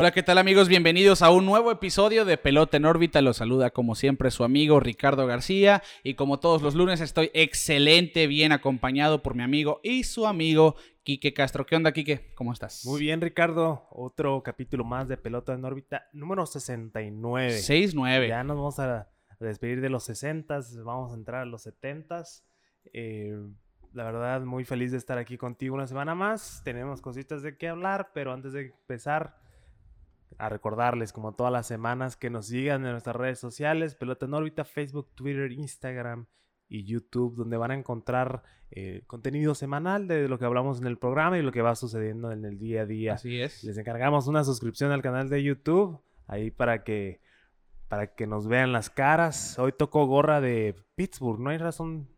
Hola, ¿qué tal amigos? Bienvenidos a un nuevo episodio de Pelota en órbita. Los saluda como siempre su amigo Ricardo García y como todos los lunes estoy excelente, bien acompañado por mi amigo y su amigo Quique Castro. ¿Qué onda, Quique? ¿Cómo estás? Muy bien, Ricardo. Otro capítulo más de Pelota en órbita, número 69. 6-9. Ya nos vamos a despedir de los 60, vamos a entrar a los 70. Eh, la verdad, muy feliz de estar aquí contigo una semana más. Tenemos cositas de qué hablar, pero antes de empezar a recordarles, como todas las semanas, que nos sigan en nuestras redes sociales, Pelota en órbita, Facebook, Twitter, Instagram y YouTube, donde van a encontrar eh, contenido semanal de lo que hablamos en el programa y lo que va sucediendo en el día a día. Así es. Les encargamos una suscripción al canal de YouTube, ahí para que, para que nos vean las caras. Hoy tocó gorra de Pittsburgh, no hay razón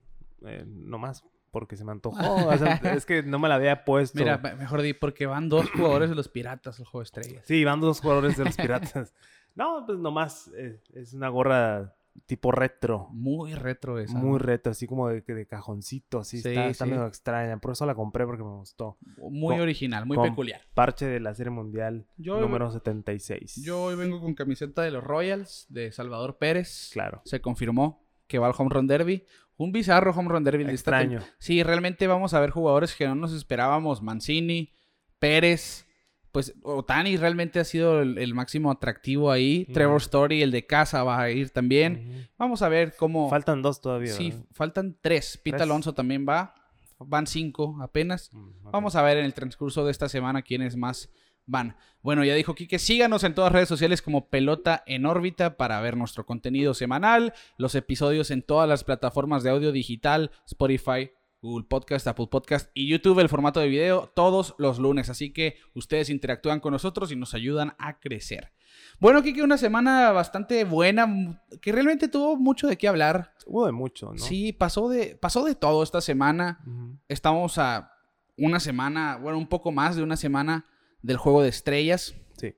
eh, nomás porque se me antojó. es que no me la había puesto. Mira, mejor di, porque van dos jugadores de los Piratas el juego de estrellas. Sí, van dos jugadores de los Piratas. no, pues nomás eh, es una gorra tipo retro. Muy retro esa. Muy retro, así como de, de cajoncito, así está, está medio extraña. Por eso la compré porque me gustó. Muy original, muy peculiar. Parche de la Serie Mundial número 76. Yo hoy vengo con camiseta de los Royals de Salvador Pérez. Claro. Se confirmó que va al Home Run Derby. Un bizarro home run derby. Extraño. Sí, realmente vamos a ver jugadores que no nos esperábamos. Mancini, Pérez, pues Otani realmente ha sido el, máximo atractivo ahí. Trevor Story, el de casa, va a ir también. Vamos a ver cómo... Faltan dos todavía. Sí, faltan tres. Pete Alonso también va. Van cinco apenas. Mm, vamos a ver en el transcurso de esta semana quién es más van. Bueno, ya dijo Kike, síganos en todas las redes sociales como Pelota en órbita para ver nuestro contenido semanal, los episodios en todas las plataformas de audio digital, Spotify, Google Podcast, Apple Podcast y YouTube, el formato de video, todos los lunes. Así que ustedes interactúan con nosotros y nos ayudan a crecer. Bueno, Kike, una semana bastante buena, que realmente tuvo mucho de qué hablar. Hubo de mucho, ¿no? Sí, pasó de, pasó de todo esta semana. Estamos a una semana, bueno, un poco más de una semana del juego de estrellas. Sí.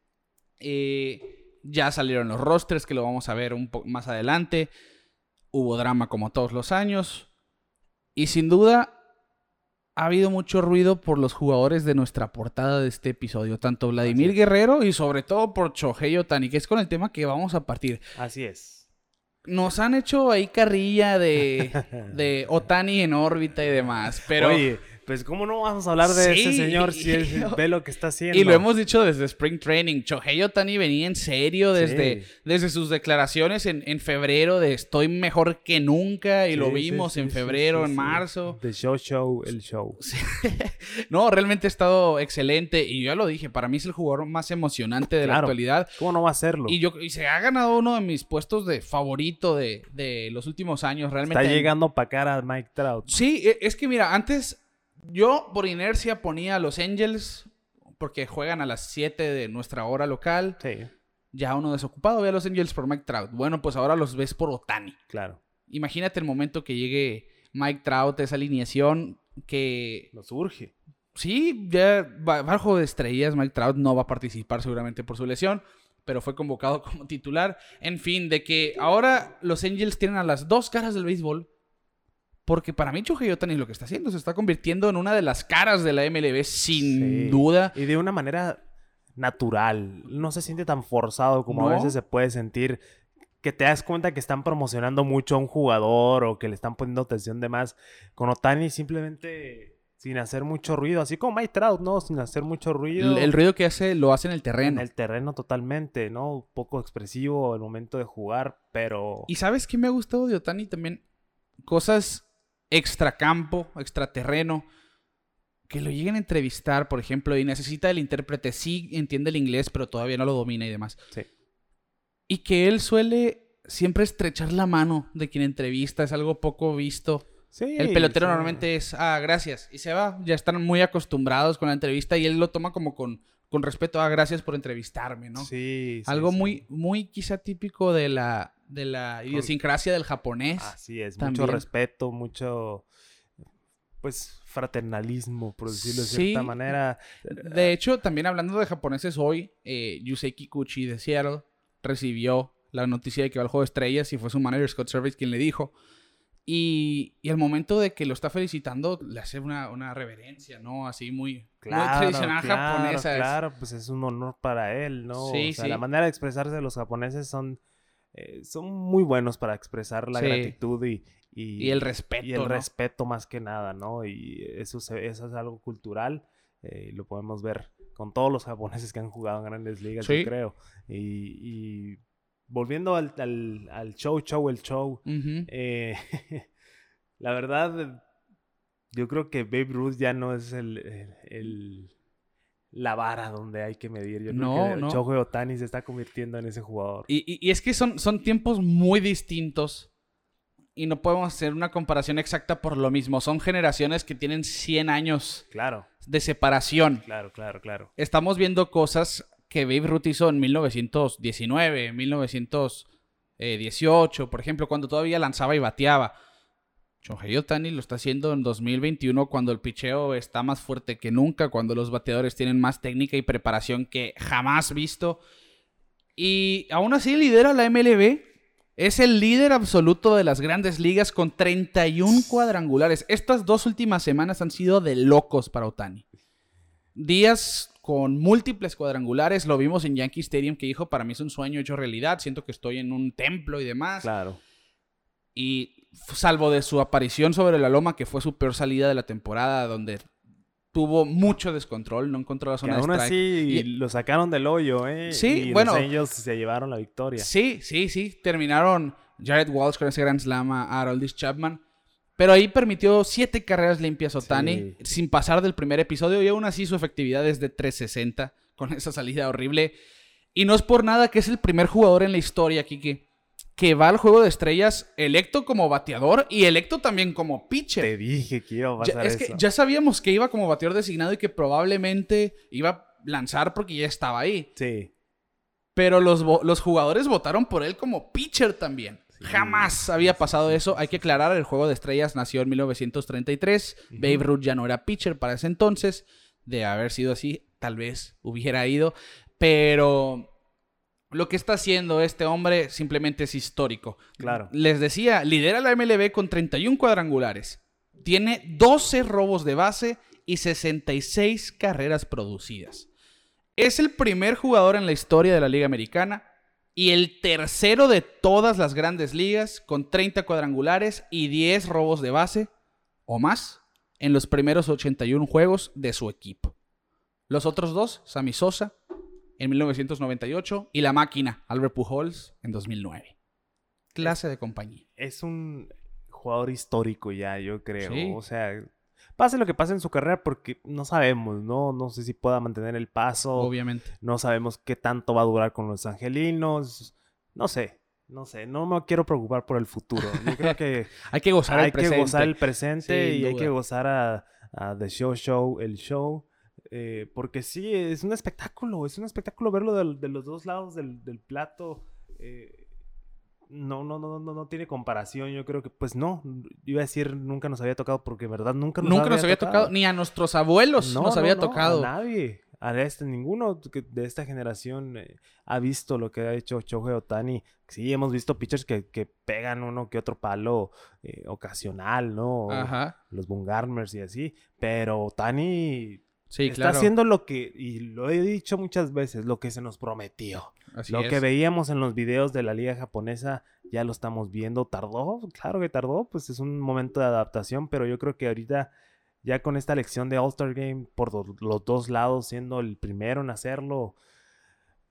Eh, ya salieron los rosters, que lo vamos a ver un poco más adelante. Hubo drama como todos los años. Y sin duda, ha habido mucho ruido por los jugadores de nuestra portada de este episodio. Tanto Vladimir Guerrero y sobre todo por Chohei Otani, que es con el tema que vamos a partir. Así es. Nos han hecho ahí carrilla de, de Otani en órbita y demás. Pero. Oye, pues cómo no vamos a hablar de ese señor si ve lo que está haciendo. Y lo hemos dicho desde Spring Training. Chohei Otani venía en serio desde, desde sus declaraciones en, en, febrero de estoy mejor que nunca y lo vimos en febrero, en marzo. The show show, el show. no, realmente ha estado excelente y yo ya lo dije, para mí es el jugador más emocionante de la actualidad. ¿Cómo no va a serlo? Y, yo, y se ha ganado uno de mis puestos de favorito de, de los últimos años. Realmente. Está llegando para cara a Mike Trout. Sí, e, es que mira, antes yo por inercia ponía a los Angels porque juegan a las 7 de nuestra hora local. Sí. Ya uno desocupado ve a los Angels por Mike Trout. Bueno, pues ahora los ves por Otani. Claro. Imagínate el momento que llegue Mike Trout, esa alineación que... Nos urge. Sí, ya bajo de estrellas, Mike Trout no va a participar seguramente por su lesión, pero fue convocado como titular. En fin, de que ahora los Angels tienen a las dos caras del béisbol porque para mí Shohei Otani lo que está haciendo se está convirtiendo en una de las caras de la MLB sin duda. Y de una manera natural. No se siente tan forzado como a veces se puede sentir. Que te das cuenta que están promocionando mucho a un jugador o que le están poniendo atención de más. Con Otani simplemente sin hacer mucho ruido, así como Mike Trout, ¿no? Sin hacer mucho ruido. El, ruido que hace lo hace en el terreno. En el terreno totalmente, ¿no? poco expresivo el momento de jugar, pero... ¿Y sabes qué me ha gustado de Otani también? Cosas extracampo, extraterreno, que lo lleguen a entrevistar, por ejemplo, y necesita el intérprete, sí entiende el inglés, pero todavía no lo domina y demás. Sí. Y que él suele siempre estrechar la mano de quien entrevista, es algo poco visto. Sí, el pelotero normalmente es, ah, gracias, y se va, ya están muy acostumbrados con la entrevista y él lo toma como con, con respeto, ah, gracias por entrevistarme, ¿no? Sí. Algo muy, muy quizá típico de la, de la idiosincrasia del japonés. Así es, mucho respeto, mucho pues, fraternalismo, por decirlo de Sí. cierta manera. De hecho, también hablando de japoneses hoy, eh, Yusei Kikuchi de Seattle recibió la noticia de que va al juego de estrellas y fue su manager Scott Service quien le dijo. Y, y al momento de que lo está felicitando, le hace una, una reverencia, ¿no? Así muy, muy tradicional claro, japonesa. es- Claro, pues es un honor para él, ¿no? Sí, o sea, sí. la manera de expresarse de los japoneses son, eh, son muy buenos para expresar la Sí. gratitud y, y, Y el respeto, y el ¿no? respeto más que nada, ¿no? Y eso, se- eso es algo cultural, eh, lo podemos ver con todos los japoneses que han jugado en grandes ligas, Sí. yo creo. Y, y volviendo al, al, al show, show, el show, eh, la verdad, yo creo que Babe Ruth ya no es el, el- el- la vara donde hay que medir. Yo creo No, que no. Shohei Otani se está convirtiendo en ese jugador. Y, y- y es que son, son tiempos muy distintos y no podemos hacer una comparación exacta por lo mismo. Son generaciones que tienen 100 años Claro, de separación. claro, claro, claro. Estamos viendo cosas que Babe Ruth hizo en 1919, 1918, por ejemplo, cuando todavía lanzaba y bateaba. Shohei Otani lo está haciendo en 2021 cuando el picheo está más fuerte que nunca, cuando los bateadores tienen más técnica y preparación que jamás visto. Y aún así lidera la MLB. Es el líder absoluto de las grandes ligas con 31 cuadrangulares. Estas dos últimas semanas han sido de locos para Otani. Días con múltiples cuadrangulares. Lo vimos en Yankee Stadium que dijo, para mí es un sueño hecho realidad. Siento que estoy en un templo y demás. Claro. Y salvo de su aparición sobre la loma, que fue su peor salida de la temporada, donde tuvo mucho descontrol, no encontró la Que zona de aún strike. así Y- lo sacaron del hoyo, ¿eh? Sí, y bueno. Los Angels se llevaron la victoria. Sí, sí, sí. Terminaron Jared Walsh con ese gran slam a Aroldis Chapman. Pero ahí permitió siete carreras limpias Otani, Sí. sin pasar del primer episodio. Y aún así su efectividad es de 360 con esa salida horrible. Y no es por nada que es el primer jugador en la historia, Kike, que va al juego de estrellas electo como bateador y electo también como pitcher. Te dije que iba a Ya- pasar es eso. que ya sabíamos que iba como bateador designado y que probablemente iba a lanzar porque ya estaba ahí. Sí. Pero los, los jugadores votaron por él como pitcher también. Jamás había pasado eso. Hay que aclarar, el juego de estrellas nació en 1933. Babe Ruth ya no era pitcher para ese entonces. De haber sido así, tal vez hubiera ido. Pero lo que está haciendo este hombre simplemente es histórico. Claro. Les decía, lidera la MLB con 31 cuadrangulares. Tiene 12 robos de base y 66 carreras producidas. Es el primer jugador en la historia de la Liga Americana y el tercero de todas las grandes ligas con 30 cuadrangulares y 10 robos de base o más en los primeros 81 juegos de su equipo. Los otros dos, Sammy Sosa en 1998 y la máquina Albert Pujols en 2009. Clase de compañía. es un jugador histórico ya, yo creo. Sí. O sea, pase lo que pase en su carrera porque no sabemos, ¿no? No sé si pueda mantener el paso. Obviamente. No sabemos qué tanto va a durar con los angelinos. No sé, no sé. No me quiero preocupar por el futuro. Yo creo que Hay que gozar hay el que presente. gozar el presente Sin y hay que gozar a, a The Show Show, el show. Eh, porque sí, es un espectáculo. Es un espectáculo verlo de, los dos lados del, del plato. eh, no, no, no, no, no tiene comparación. Yo creo que, pues no. Iba a decir nunca nos había tocado porque, verdad, nunca nos Nunca nos había tocado, ni a nuestros abuelos no, nos no, había no, tocado. A nadie. A este, ninguno de esta generación eh, ha visto lo que ha hecho Shohei Otani. Sí, hemos visto pitchers que, que pegan uno que otro palo eh, ocasional, ¿no? Ajá. Los Bungarmers y así. Pero Otani Sí, está claro. haciendo lo que, y lo he dicho muchas veces, lo que se nos prometió. Así lo es. que veíamos en los videos de la liga japonesa, ya lo estamos viendo. ¿Tardó? Claro que tardó, pues es un momento de adaptación, pero yo creo que ahorita, ya con esta elección de All-Star Game por do- los dos lados, siendo el primero en hacerlo,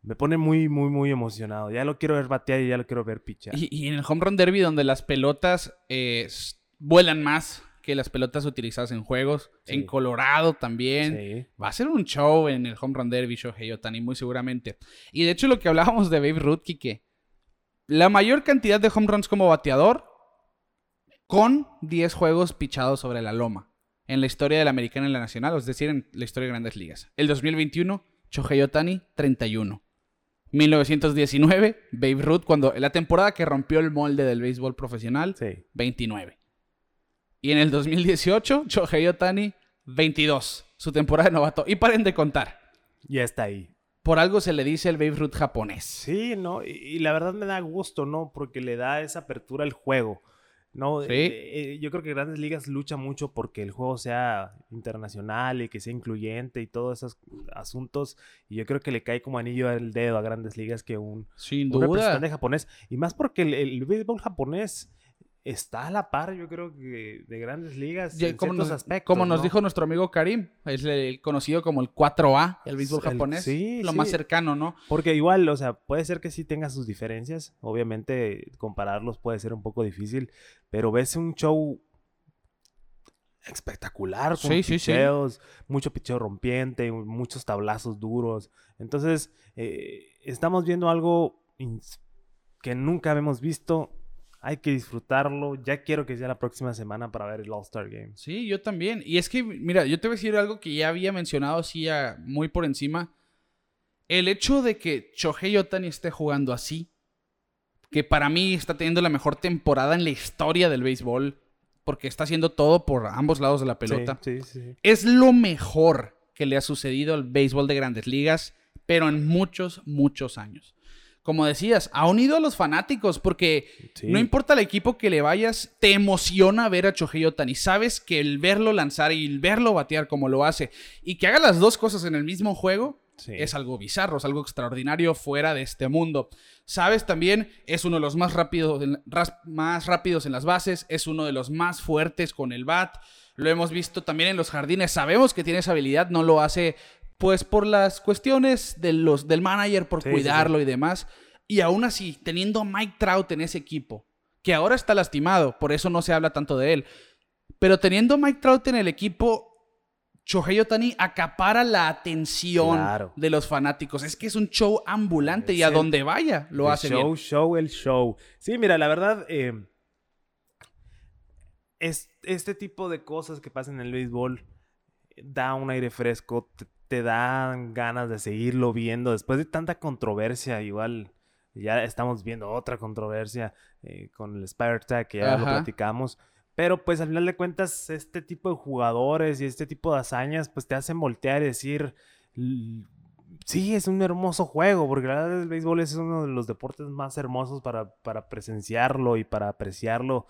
me pone muy, muy, muy emocionado. Ya lo quiero ver batear y ya lo quiero ver pichar. Y, y en el home run derby, donde las pelotas eh, vuelan más que las pelotas utilizadas en juegos. Sí. En Colorado también. Sí. Va a ser un show en el home run derby, Shohei Otani, muy seguramente. Y de hecho, lo que hablábamos de Babe Ruth, que la mayor cantidad de home runs como bateador con 10 juegos pichados sobre la loma en la historia de la americana y la nacional, es decir, en la historia de grandes ligas. El 2021, Shohei Otani, 31. 1919, Babe Ruth, cuando la temporada que rompió el molde del béisbol profesional, Sí. 29. Y en el 2018, Shohei Otani, 22. Su temporada de novato. Y paren de contar. Ya está ahí. Por algo se le dice el Babe Ruth japonés. Sí, ¿no? Y, y la verdad me da gusto, ¿no? Porque le da esa apertura al juego. No, Sí. Eh, eh, yo creo que Grandes Ligas lucha mucho porque el juego sea internacional y que sea incluyente y todos esos asuntos. Y yo creo que le cae como anillo al dedo a Grandes Ligas que un, Sin un duda. representante japonés. Y más porque el, el béisbol japonés está a la par, yo creo que de Grandes Ligas en como ciertos nos, aspectos. como nos ¿no? dijo nuestro amigo Karim, es el conocido como el 4A, el béisbol japonés. sí, lo sí. más cercano, ¿no? Porque igual, o sea, puede ser que sí tenga sus diferencias. Obviamente, compararlos puede ser un poco difícil. Pero ves un show espectacular con Sí, sí, sí. picheos, mucho picheo rompiente, muchos tablazos duros. Entonces, eh, estamos viendo algo que nunca habíamos visto. Hay que disfrutarlo. Ya quiero que sea la próxima semana para ver el All-Star Game. Sí, yo también. Y es que, mira, yo te voy a decir algo que ya había mencionado así a- muy por encima. El hecho de que Shohei Otani esté jugando así, que para mí está teniendo la mejor temporada en la historia del béisbol, porque está haciendo todo por ambos lados de la pelota, Sí, sí, sí. es lo mejor que le ha sucedido al béisbol de grandes ligas, pero en muchos, muchos años. Como decías, ha unido a los fanáticos porque Sí. no importa el equipo que le vayas, te emociona ver a Shohei Otani. Sabes que el verlo lanzar y el verlo batear como lo hace y que haga las dos cosas en el mismo juego Sí. es algo bizarro, es algo extraordinario fuera de este mundo. Sabes también, es uno de los más rápidos, más rápidos en las bases, es uno de los más fuertes con el bat. Lo hemos visto también en los jardines. Sabemos que tiene esa habilidad, no lo hace pues por las cuestiones de los, del manager, por Sí, sí, cuidarlo y demás. Y aún así, teniendo a Mike Trout en ese equipo, que ahora está lastimado, por eso no se habla tanto de él. Pero teniendo a Mike Trout en el equipo, Shohei Otani acapara la atención Claro. de los fanáticos. Es que es un show ambulante y a el- donde vaya lo El hace show, bien. show, el show. Sí, mira, la verdad, eh, es, este tipo de cosas que pasan en el béisbol eh, da un aire fresco, te, te dan ganas de seguirlo viendo. Después de tanta controversia, igual ya estamos viendo otra controversia eh, con el Spider Tag, que ya lo platicamos. Pero pues al final de cuentas, este tipo de jugadores y este tipo de hazañas, pues te hacen voltear y decir, "L- sí, es un hermoso juego, porque la verdad el béisbol es uno de los deportes más hermosos para, para presenciarlo y para apreciarlo.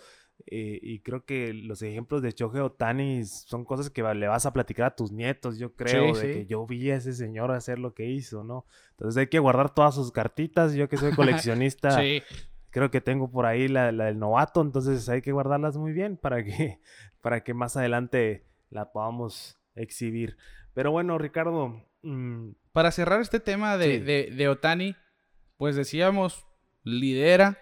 Eh, y creo que los ejemplos de Shohei Otani son cosas que le vas a platicar a tus nietos, yo creo, Sí, de sí. que yo vi a ese señor hacer lo que hizo, ¿no? Entonces hay que guardar todas sus cartitas. Yo que soy coleccionista, Sí. creo que tengo por ahí la, la del novato, entonces hay que guardarlas muy bien para que, para que más adelante la podamos exhibir. Pero bueno, Ricardo, mm, Para cerrar este tema de- de Otani, pues decíamos, lidera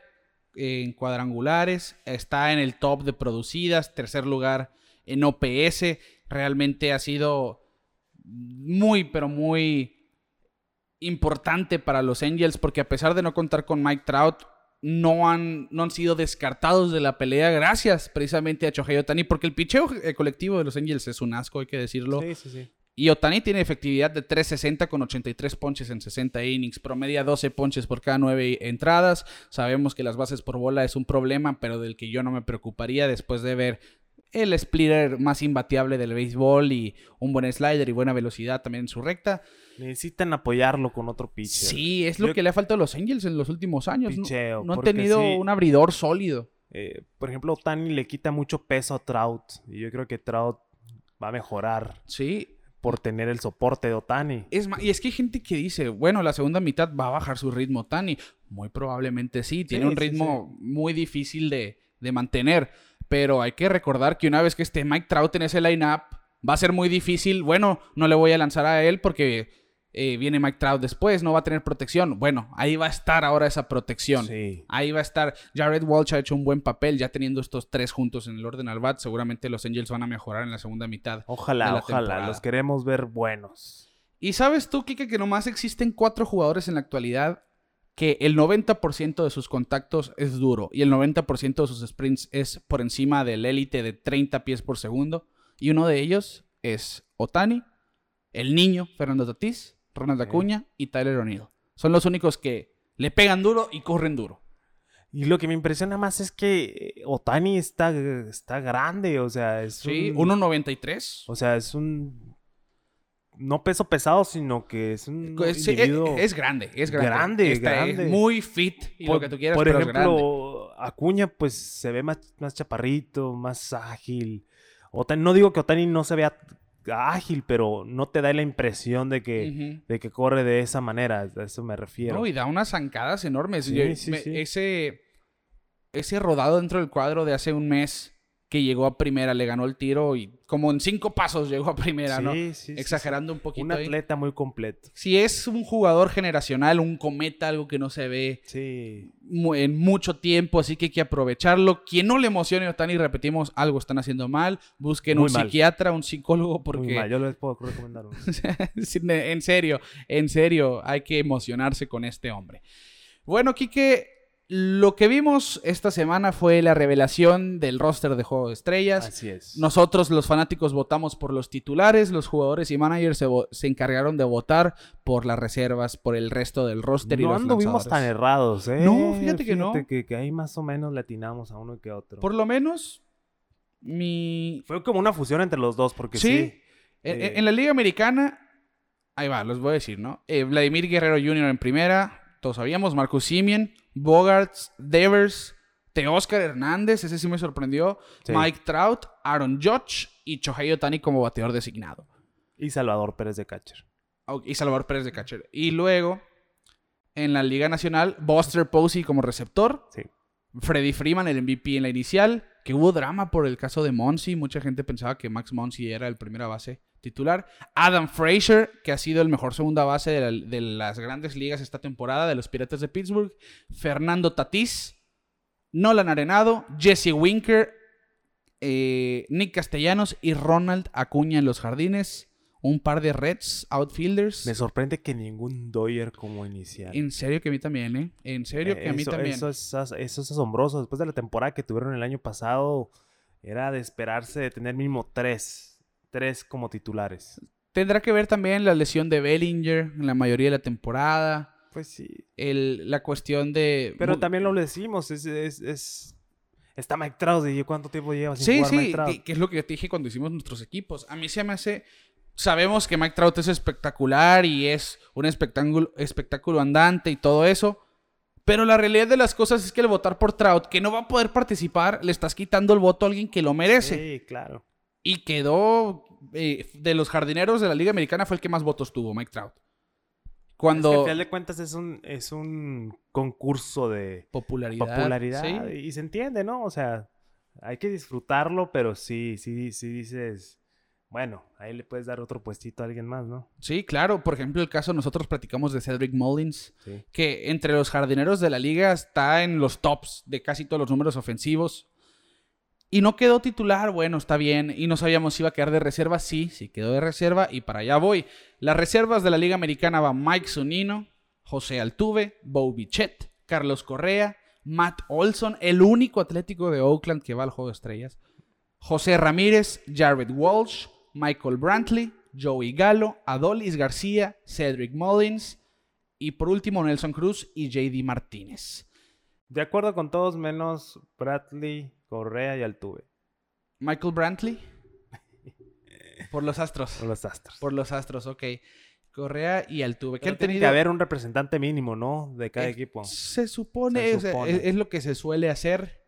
en cuadrangulares, está en el top de producidas, tercer lugar en OPS, realmente ha sido muy, pero muy importante para los Angels porque a pesar de no contar con Mike Trout, no han, no han sido descartados de la pelea gracias precisamente a Shohei Otani porque el picheo eh, colectivo de los Angels es un asco, hay que decirlo. sí, sí, sí. Y Otani tiene efectividad de 360 con 83 ponches en 60 innings, promedia 12 ponches por cada 9 entradas. Sabemos que las bases por bola es un problema, pero del que yo no me preocuparía después de ver el splitter más imbateable del béisbol y un buen slider y buena velocidad también en su recta. Necesitan apoyarlo con otro pitcher. Sí, es lo Yo- que le ha faltado a los Angels en los últimos años. ¿no? Picheo, No, han tenido sí. un abridor sólido. Eh, por ejemplo, Otani le quita mucho peso a Trout. Y yo creo que Trout va a mejorar Sí, por tener el soporte de Otani. Es ma- y es que hay gente que dice, bueno, la segunda mitad va a bajar su ritmo Tani. Muy probablemente sí, tiene Sí, un sí, ritmo muy difícil de, de mantener. Pero hay que recordar que una vez que esté Mike Trout en ese line-up, va a ser muy difícil. Bueno, no le voy a lanzar a él porque eh, viene Mike Trout después, no va a tener protección. Bueno, ahí va a estar ahora esa protección. Sí. Ahí va a estar. Jared Walsh ha hecho un buen papel ya teniendo estos tres juntos en el orden al bat. Seguramente los Angels van a mejorar en la segunda mitad. Ojalá, de la ojalá. temporada. Los queremos ver buenos. ¿Y sabes tú, Kike, que nomás existen cuatro jugadores en la actualidad que el 90% de sus contactos es duro y el 90% de sus sprints es por encima del élite de 30 pies por segundo? Y uno de ellos es Otani, el niño Fernando Tatís, Ronald. Acuña y Tyler O'Neill. Son los únicos que le pegan duro y corren duro. Y lo que me impresiona más es que eh, Otani está, está grande, o sea, es Sí, un... 1.93. O sea, es un... No peso pesado, sino que es un Es, sí, individuo... es- es grande, es grande. Grande, Está, eh, grande. muy fit y lo que tú quieras, por pero es grande. ejemplo, Acuña, pues se ve más, más chaparrito, más ágil. Otani, no digo que Otani no se vea ágil, pero no te da la impresión de que, de que corre de esa manera. A eso me refiero. No, y da unas zancadas enormes. Sí, Yo- sí, me- sí. Ese, ese rodado dentro del cuadro de hace un mes que llegó a primera, le ganó el tiro y como en cinco pasos llegó a primera, Sí, ¿no? sí, sí, Exagerando un poquito. Un ahí. atleta muy completo. Si es un jugador generacional, un cometa, algo que no se ve en mucho tiempo, así que hay que aprovecharlo. Quien no le emocione a Otani, repetimos, algo están haciendo mal. Busquen Muy un mal. psiquiatra, un psicólogo, Muy porque mal. Yo les puedo recomendar uno. En serio, en serio, hay que emocionarse con este hombre. Bueno, Quique, lo que vimos esta semana fue la revelación del roster de Juego de Estrellas. Así es. Nosotros, los fanáticos, votamos por los titulares, los jugadores y managers se, se encargaron de votar por las reservas, por el resto del roster y no los anduvimos tan errados, ¿eh? No, fíjate que no. Que, que ahí más o menos le atinamos a uno que a otro. Por lo menos, mi... Fue como una fusión entre los dos, porque Sí. sí. En, Eh. en la Liga Americana, ahí va, los voy a decir, ¿no? Eh, Vladimir Guerrero Jr. en primera, todos sabíamos, Marcus Simeon, Bogarts, Devers, Teóscar Hernández, ese sí me sorprendió, Sí. Mike Trout, Aaron Judge y Shohei Otani como bateador designado. Y Salvador Pérez de catcher. Oh, Y Salvador Pérez de catcher. Y luego, en la Liga Nacional, Buster Posey como receptor, Sí. Freddy Freeman, el MVP en la inicial, que hubo drama por el caso de Monsi. Mucha gente pensaba que Max Monsi era el primera base titular. Adam Frazier, que ha sido el mejor segunda base de, la- de las grandes ligas esta temporada, de los Piratas de Pittsburgh. Fernando Tatís, Nolan Arenado, Jesse Winker, eh, Nick Castellanos y Ronald Acuña en los jardines. Un par de Reds, outfielders. Me sorprende que ningún Doyer como inicial. En serio que a mí también, ¿eh? En serio que a mí también. Eso es, as- eso es asombroso. Después de la temporada que tuvieron el año pasado, era de esperarse de tener mínimo tres. Tres como titulares. Tendrá que ver también la lesión de Bellinger en la mayoría de la temporada. Pues sí. El, la cuestión de. Pero también lo decimos. Es, es, es- Está Mike Trout. ¿y ¿Cuánto tiempo lleva sin Sí, jugar Mike sí, Trout? que, que es lo que te dije cuando hicimos nuestros equipos. A mí se me hace. Sabemos que Mike Trout es espectacular y es un espectáculo, espectáculo andante y todo eso. Pero la realidad de las cosas es que el votar por Trout, que no va a poder participar, le estás quitando el voto a alguien que lo merece. Sí, claro. Y quedó. eh, de los jardineros de la Liga Americana fue el que más votos tuvo, Mike Trout. Es que Cuando. al final de cuentas es un, es un concurso de popularidad. popularidad. sí. Y se entiende, ¿no? O sea, hay que disfrutarlo, pero sí, sí, sí dices... Bueno, ahí le puedes dar otro puestito a alguien más, ¿no? Sí, claro. Por ejemplo, el caso nosotros platicamos de Cedric Mullins, Sí. que entre los jardineros de la liga está en los tops de casi todos los números ofensivos. Y no quedó titular, bueno, está bien. Y no sabíamos si iba a quedar de reserva. Sí, sí quedó de reserva. Y para allá voy. Las reservas de la Liga Americana van Mike Zunino, José Altuve, Bo Bichette, Carlos Correa, Matt Olson, el único atlético de Oakland que va al Juego de Estrellas. José Ramírez, Jared Walsh, Michael Brantley, Joey Gallo, Adolis García, Cedric Mullins y por último Nelson Cruz y JD Martínez. De acuerdo con todos menos Bradley, Correa y Altuve. Michael Brantley. Por los Astros. Son los Astros. Por los Astros, ok. Correa y Altuve. Que Pero han tiene tenido... que haber un representante mínimo, ¿no? De cada Eh, equipo. Se supone, Se. Es, es lo que se suele hacer,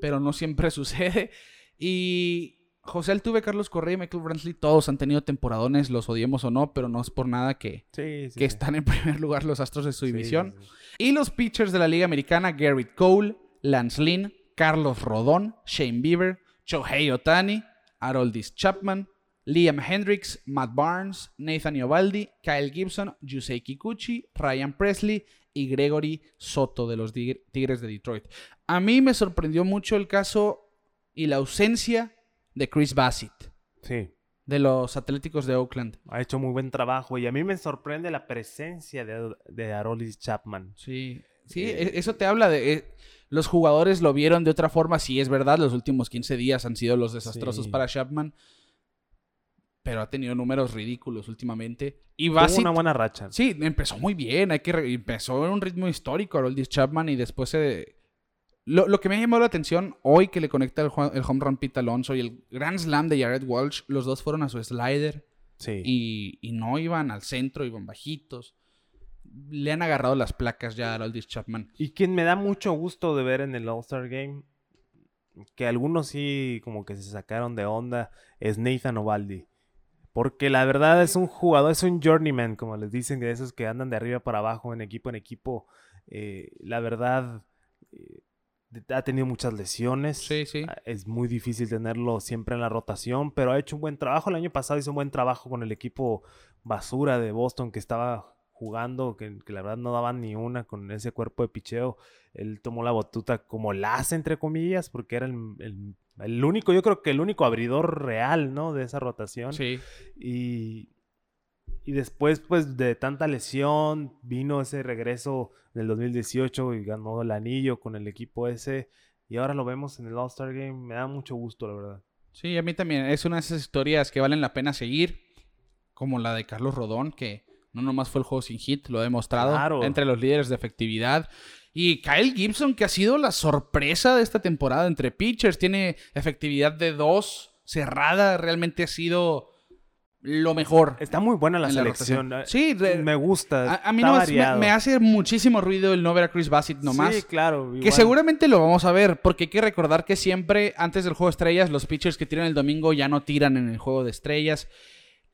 pero no siempre sucede. Y José Altuve, Carlos Correa y Michael Brantley, todos han tenido temporadones, los odiemos o no, pero no es por nada que, Sí, sí. que están en primer lugar los Astros de su división. sí, sí. Y los pitchers de la Liga Americana, Garrett Cole, Lance Lynn, Carlos Rodón, Shane Bieber, Shohei Otani, Haroldis Chapman, Liam Hendricks, Matt Barnes, Nathan Iovaldi, Kyle Gibson, Yusei Kikuchi, Ryan Presley y Gregory Soto de los Tigr- Tigres de Detroit. A mí me sorprendió mucho el caso y la ausencia de Chris Bassett Sí. de los Atléticos de Oakland. Ha hecho muy buen trabajo y a mí me sorprende la presencia de, de Aroldis Chapman. Sí, sí, Eh, e- eso te habla de... los jugadores lo vieron de otra forma, sí es verdad, los últimos 15 días han sido los desastrosos Sí. para Chapman, pero ha tenido números ridículos últimamente. Y Tuvo Bassett, una buena racha. sí, empezó muy bien, hay que empezó en un ritmo histórico Aroldis Chapman y después se, Lo, lo que me ha llamado la atención hoy que le conecta el, el home run Pete Alonso y el Grand Slam de Jared Walsh, los dos fueron a su slider Sí. y, y no iban al centro, iban bajitos. Le han agarrado las placas ya a Aldis Chapman. Y quien me da mucho gusto de ver en el All-Star Game, que algunos sí como que se sacaron de onda, es Nathan Ovaldi. Porque la verdad es un jugador, es un journeyman, como les dicen, de esos que andan de arriba para abajo, en equipo en equipo. Eh, la verdad, eh, ha tenido muchas lesiones. Sí, sí. Ah, Es muy difícil tenerlo siempre en la rotación, pero ha hecho un buen trabajo. El año pasado hizo un buen trabajo con el equipo basura de Boston que estaba jugando, que, que la verdad no daban ni una con ese cuerpo de picheo. Él tomó la batuta como las, entre comillas, porque era el, el- el único, yo creo que el único abridor real, ¿no? De esa rotación. Sí. Y, y después, pues, de tanta lesión, vino ese regreso del 2018 y ganó el anillo con el equipo ese. Y ahora lo vemos en el All-Star Game. Me da mucho gusto, la verdad. Sí, a mí también. Es una de esas historias que valen la pena seguir. Como la de Carlos Rodón, que no nomás fue el juego sin hit, lo ha demostrado. Claro. Entre los líderes de efectividad. Y Kyle Gibson, que ha sido la sorpresa de esta temporada entre pitchers. Tiene efectividad de dos, cerrada. Realmente ha sido lo mejor. Está muy buena la selección. Sí, me gusta. A, a mí no me, hace muchísimo ruido el no ver a Chris Bassett nomás. Sí, claro. Que igual. seguramente lo vamos a ver, porque hay que recordar que siempre antes del juego de estrellas, los pitchers que tiran el domingo ya no tiran en el juego de estrellas,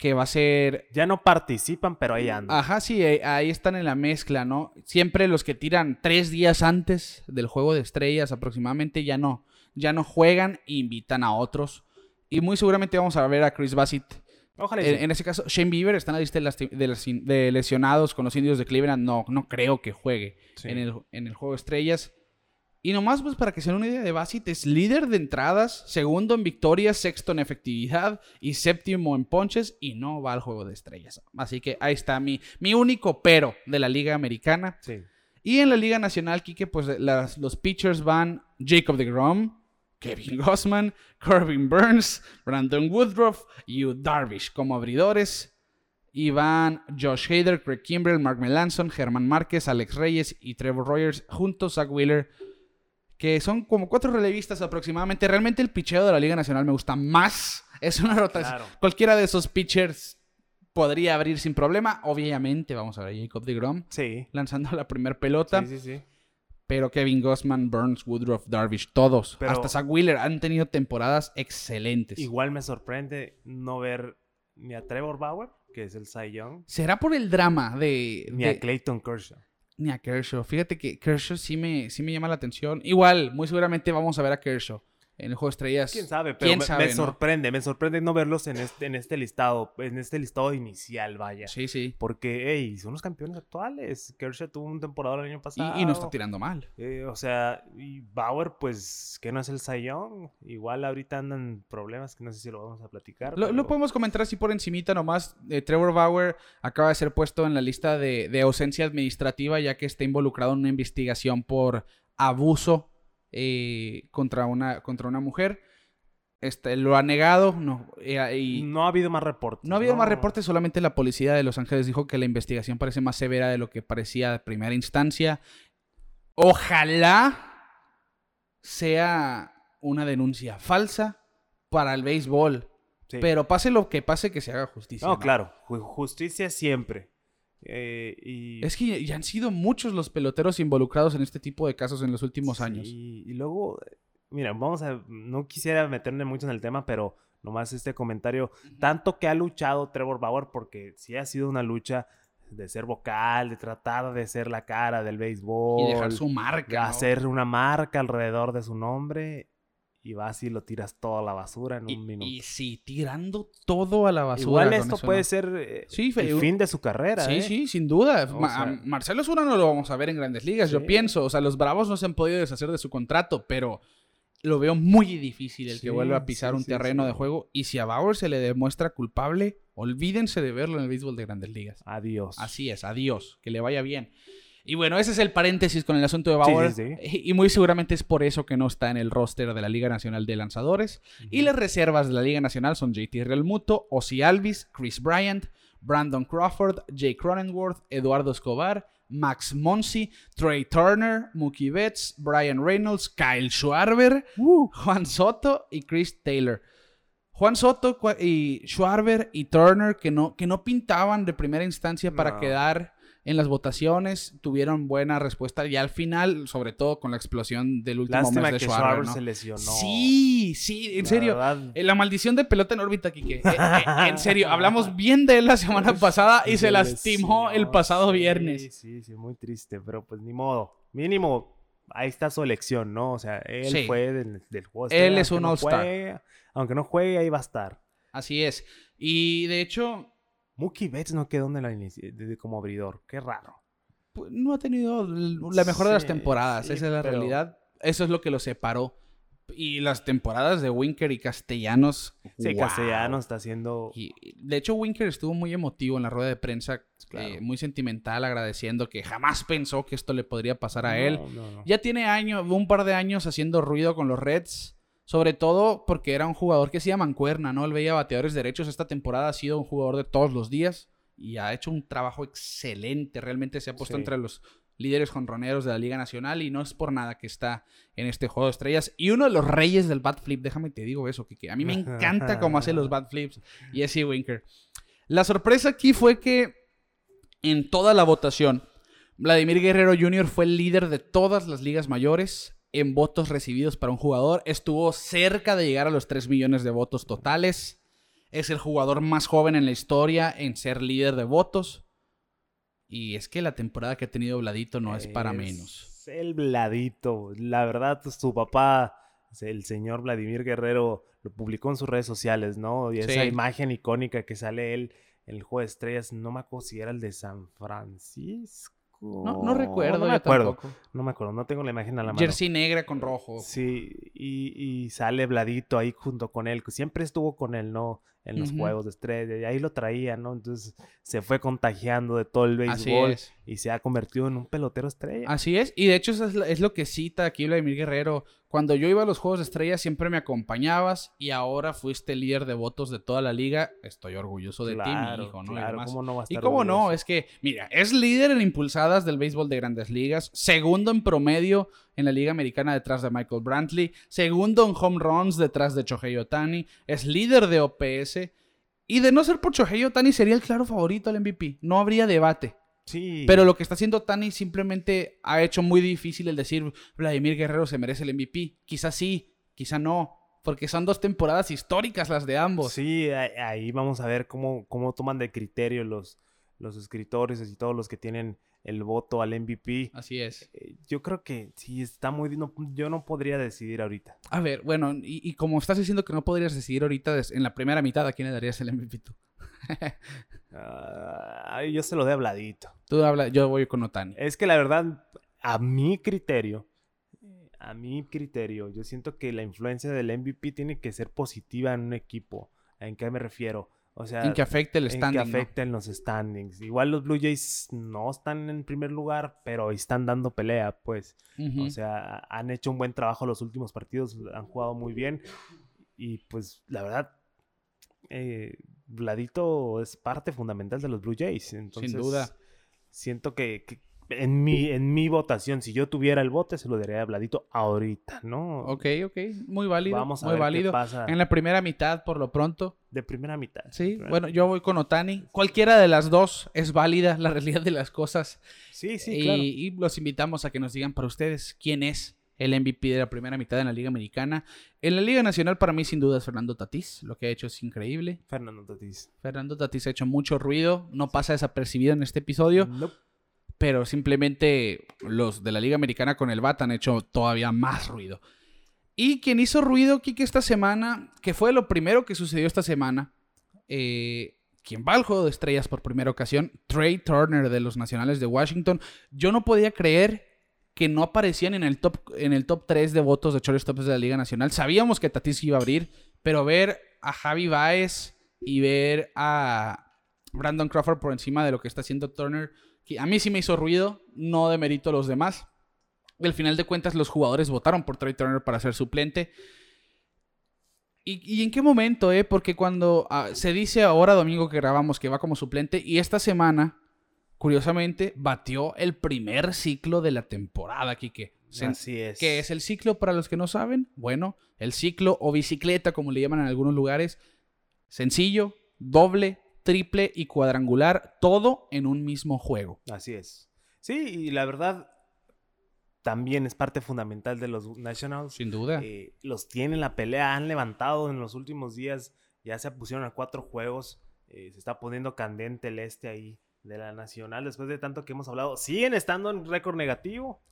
que va a ser... Ya no participan, pero ahí andan. Ajá, sí, ahí están en la mezcla, ¿no? Siempre los que tiran tres días antes del juego de estrellas aproximadamente ya no, ya no juegan e invitan a otros. Y muy seguramente vamos a ver a Chris Bassett. Ojalá En, sí. en ese caso, Shane Bieber está en la lista de, lesionados con los indios de Cleveland. No, no creo que juegue Sí. en, el, en el juego de estrellas. Y nomás, pues para que se den una idea de Bassett, es líder de entradas, segundo en victorias, sexto en efectividad y séptimo en ponches y no va al juego de estrellas. Así que ahí está mi, mi único pero de la Liga Americana. Sí. Y en la Liga Nacional, Kike, pues las- los pitchers van Jacob de Grom, Kevin Gossman, Corbin Burns, Brandon Woodruff y Yu Darvish como abridores. Y van Josh Hader, Craig Kimbrell, Mark Melanson, Germán Márquez, Alex Reyes y Trevor Rogers junto a Zach Wheeler. Que son como cuatro relevistas aproximadamente. Realmente el picheo de la Liga Nacional me gusta más. Es una rotación. Claro. Cualquiera de esos pitchers podría abrir sin problema. Obviamente vamos a ver a Jacob de Grom Sí. lanzando la primer pelota. Sí, sí, sí. Pero Kevin Gossman, Burns, Woodruff, Darvish, todos, Pero- hasta Zach Wheeler, han tenido temporadas excelentes. Igual me sorprende no ver ni a Trevor Bauer, que es el Cy Young, ¿Será por el drama de... ni de- a Clayton Kershaw. Ni a Kershaw? Fíjate que Kershaw sí me, sí me llama la atención. Igual, muy seguramente vamos a ver a Kershaw en el juego de estrellas. ¿Quién sabe? Pero ¿Quién me, sabe, me no? sorprende, me sorprende no verlos en este, en este listado, en este listado inicial, vaya. Sí, sí. Porque, hey, son los campeones actuales. Kershaw tuvo un temporada el año pasado. y no está tirando mal. Eh, o sea, y Bauer, pues, que no es el Young. Igual ahorita andan problemas que no sé si lo vamos a platicar. Lo, podemos comentar así por encimita nomás. Eh, Trevor Bauer acaba de ser puesto en la lista de, de ausencia administrativa ya que está involucrado en una investigación por abuso eh, contra, una, contra una mujer. Este, lo ha negado no, eh, y No ha habido más reportes. no ha habido más reportes, solamente la policía de Los Ángeles dijo que la investigación parece más severa de lo que parecía de primera instancia. Ojalá sea una denuncia falsa para el béisbol. Sí. Pero pase lo que pase, que se haga justicia. No, ¿no? claro. ju- Justicia siempre. Eh, y... Es que ya han sido muchos los peloteros involucrados en este tipo de casos en los últimos Sí, años. Y luego, mira, vamos a, no quisiera meterme mucho en el tema, pero nomás este comentario, tanto que ha luchado Trevor Bauer, porque sí ha sido una lucha de ser vocal, de tratar de ser la cara del béisbol, Y dejar su marca. ¿no? hacer una marca alrededor de su nombre, y vas y lo tiras todo a la basura en un minuto. y sí, tirando todo a la basura. Igual esto puede ¿no? ser eh, Sí, el fin de su carrera. Sí, ¿eh? sí, sin duda. Ma- sea- Marcelo Zuna no lo vamos a ver en grandes ligas, yo pienso. O sea, los Bravos no se han podido deshacer de su contrato, pero lo veo muy difícil el Sí, que vuelva a pisar un terreno de juego. Y si a Bauer se le demuestra culpable, olvídense de verlo en el béisbol de grandes ligas. Adiós. Así es, adiós, que le vaya bien. Y bueno, ese es el paréntesis con el asunto de Sí, Bauer. sí, Y y muy seguramente es por eso que no está en el roster de la Liga Nacional de Lanzadores. Y las reservas de la Liga Nacional son JT Realmuto, Ozzy Alvis, Chris Bryant, Brandon Crawford, Jay Cronenworth, Eduardo Escobar, Max Monsi, Trey Turner, Mookie Betts, Brian Reynolds, Kyle Schwarber, Juan Soto y Chris Taylor. Juan Soto y Schwarber y Turner, que no, que no pintaban de primera instancia para No. quedar en las votaciones, tuvieron buena respuesta. Y al final, sobre todo con la explosión del último Lástima mes de que Schwarber, Schwarber ¿no? se lesionó. Sí, sí, en La serio. verdad, Eh, La maldición de pelota en órbita, Kike. Eh, eh, en serio, hablamos bien de él la semana pasada y se lastimó el pasado sí, viernes. Sí, sí, muy triste, pero pues ni modo. Mínimo, ahí está su elección, ¿no? O sea, él Sí. fue del, del juego. Él es un aunque no All-Star. juegue- Aunque no juegue, ahí va a estar. Así es. Y de hecho, Mookie Betts no quedó en la de- como abridor. Qué raro. pues, no ha tenido la mejor de las temporadas. sí, Esa es la pero- realidad. Eso es lo que lo separó. Y las temporadas de Winker y Castellanos. Sí, ¡guau! Castellano está haciendo. Y, de hecho, Winker estuvo muy emotivo en la rueda de prensa, Claro. eh, muy sentimental, agradeciendo que jamás pensó que esto le podría pasar a él. No, no, no. Ya tiene años, un par de años haciendo ruido con los Reds. Sobre todo porque era un jugador que hacía mancuerna, ¿no? Él veía bateadores derechos. Esta temporada ha sido un jugador de todos los días y ha hecho un trabajo excelente. Realmente se ha puesto Sí. entre los líderes jonroneros de la Liga Nacional y no es por nada que está en este juego de estrellas. Y uno de los reyes del bat flip, déjame te digo eso, que a mí me encanta cómo hace los bat flips. Jesse Winker. La sorpresa aquí fue que en toda la votación, Vladimir Guerrero Jr. fue el líder de todas las ligas mayores en votos recibidos para un jugador. Estuvo cerca de llegar a los 3 millones de votos totales. Es el jugador más joven en la historia en ser líder de votos. Y es que la temporada que ha tenido Vladito no es para menos. El Vladito. La verdad, su papá, el señor Vladimir Guerrero, lo publicó en sus redes sociales, ¿no? Y esa Sí. imagen icónica que sale él en el juego de estrellas, no me acuerdo si era el de San Francisco. No, no recuerdo, no me yo acuerdo. tampoco. No me acuerdo, no tengo la imagen a la mano. Jersey negra con rojo. Sí, y, y sale Vladito ahí junto con él, que siempre estuvo con él, ¿no? En los juegos de estrella, y ahí lo traía, ¿no? Entonces se fue contagiando de todo el béisbol y se ha convertido en un pelotero estrella. Así es, y de hecho eso es, lo- es lo que cita aquí Vladimir Guerrero. Cuando yo iba a los Juegos de Estrellas siempre me acompañabas y ahora fuiste líder de votos de toda la liga. Estoy orgulloso de ti, mi hijo, ¿no? Y claro, demás. ¿cómo no va a Y estar cómo no, es que, mira, es líder en impulsadas del béisbol de grandes ligas, segundo en promedio en la Liga Americana detrás de Michael Brantley, segundo en home runs detrás de Shohei Otani, es líder de OPS, y de no ser por Shohei Otani sería el claro favorito al MVP, no habría debate. Sí. Pero lo que está haciendo Otani simplemente ha hecho muy difícil el decir Vladimir Guerrero se merece el MVP. Quizá sí, quizá no, porque son dos temporadas históricas las de ambos. Sí, ahí ahí vamos a ver cómo, cómo toman de criterio los, los escritores y todos los que tienen el voto al MVP. Así es. Eh, Yo creo que sí, está muy... no- yo no podría decidir ahorita. A ver, bueno, y, y como estás diciendo que no podrías decidir ahorita en la primera mitad, ¿a quién le darías el MVP tú? Ah, yo se lo doy a Vladito. Tú habla, yo voy con Otani. Es que la verdad, a mi criterio, a mi criterio, yo siento que la influencia del MVP tiene que ser positiva en un equipo. ¿En qué me refiero? O sea, En que afecte el en standing. que ¿no? afecta en los standings. Igual los Blue Jays no están en primer lugar, pero están dando pelea, pues. O sea, han hecho un buen trabajo los últimos partidos, han jugado muy bien. Y pues, la verdad, eh, Vladito es parte fundamental de los Blue Jays. Entonces, duda. Siento que, que en, mi, en mi votación, si yo tuviera el voto, se lo daría a Vladito ahorita, ¿no? ok, ok, muy válido. Vamos a muy ver válido. qué pasa En la primera mitad, por lo pronto. de primera mitad. Sí, Primera- bueno, yo voy con Otani. Cualquiera de las dos es válida, la realidad de las cosas. Sí, sí, y, claro. y los invitamos a que nos digan para ustedes quién es el MVP de la primera mitad en la Liga Americana. En la Liga Nacional, para mí, sin duda, es Fernando Tatís. Lo que ha hecho es increíble. Fernando Tatis. Fernando Tatís ha hecho mucho ruido. No pasa desapercibido en este episodio. Nope. Pero simplemente los de la Liga Americana con el BAT han hecho todavía más ruido. Y quien hizo ruido, Kike, esta semana, que fue lo primero que sucedió esta semana, eh, quien va al juego de estrellas por primera ocasión, Trey Turner de los Nacionales de Washington. Yo no podía creer que no aparecían en el top, en el top 3 de votos de shortstops de la Liga Nacional. Sabíamos que Tatis iba a abrir, pero ver a Javi Baez y ver a Brandon Crawford por encima de lo que está haciendo Turner, que a mí sí me hizo ruido, no demerito a los demás. Y al final de cuentas, los jugadores votaron por Trey Turner para ser suplente. ¿Y, y en qué momento, eh? Porque cuando ah, se dice ahora, domingo, que grabamos que va como suplente, y esta semana, curiosamente, batió el primer ciclo de la temporada, Kike. Así es. ¿Qué es el ciclo para los que no saben? Bueno, el ciclo o bicicleta, como le llaman en algunos lugares, sencillo, doble, triple y cuadrangular, todo en un mismo juego. Así es. Sí, y la verdad también es parte fundamental de los Nationals. Sin duda. Eh, los tienen en la pelea, han levantado en los últimos días, ya se pusieron a cuatro juegos, eh, se está poniendo candente el este ahí de la Nacional después de tanto que hemos hablado. Siguen estando en récord negativo,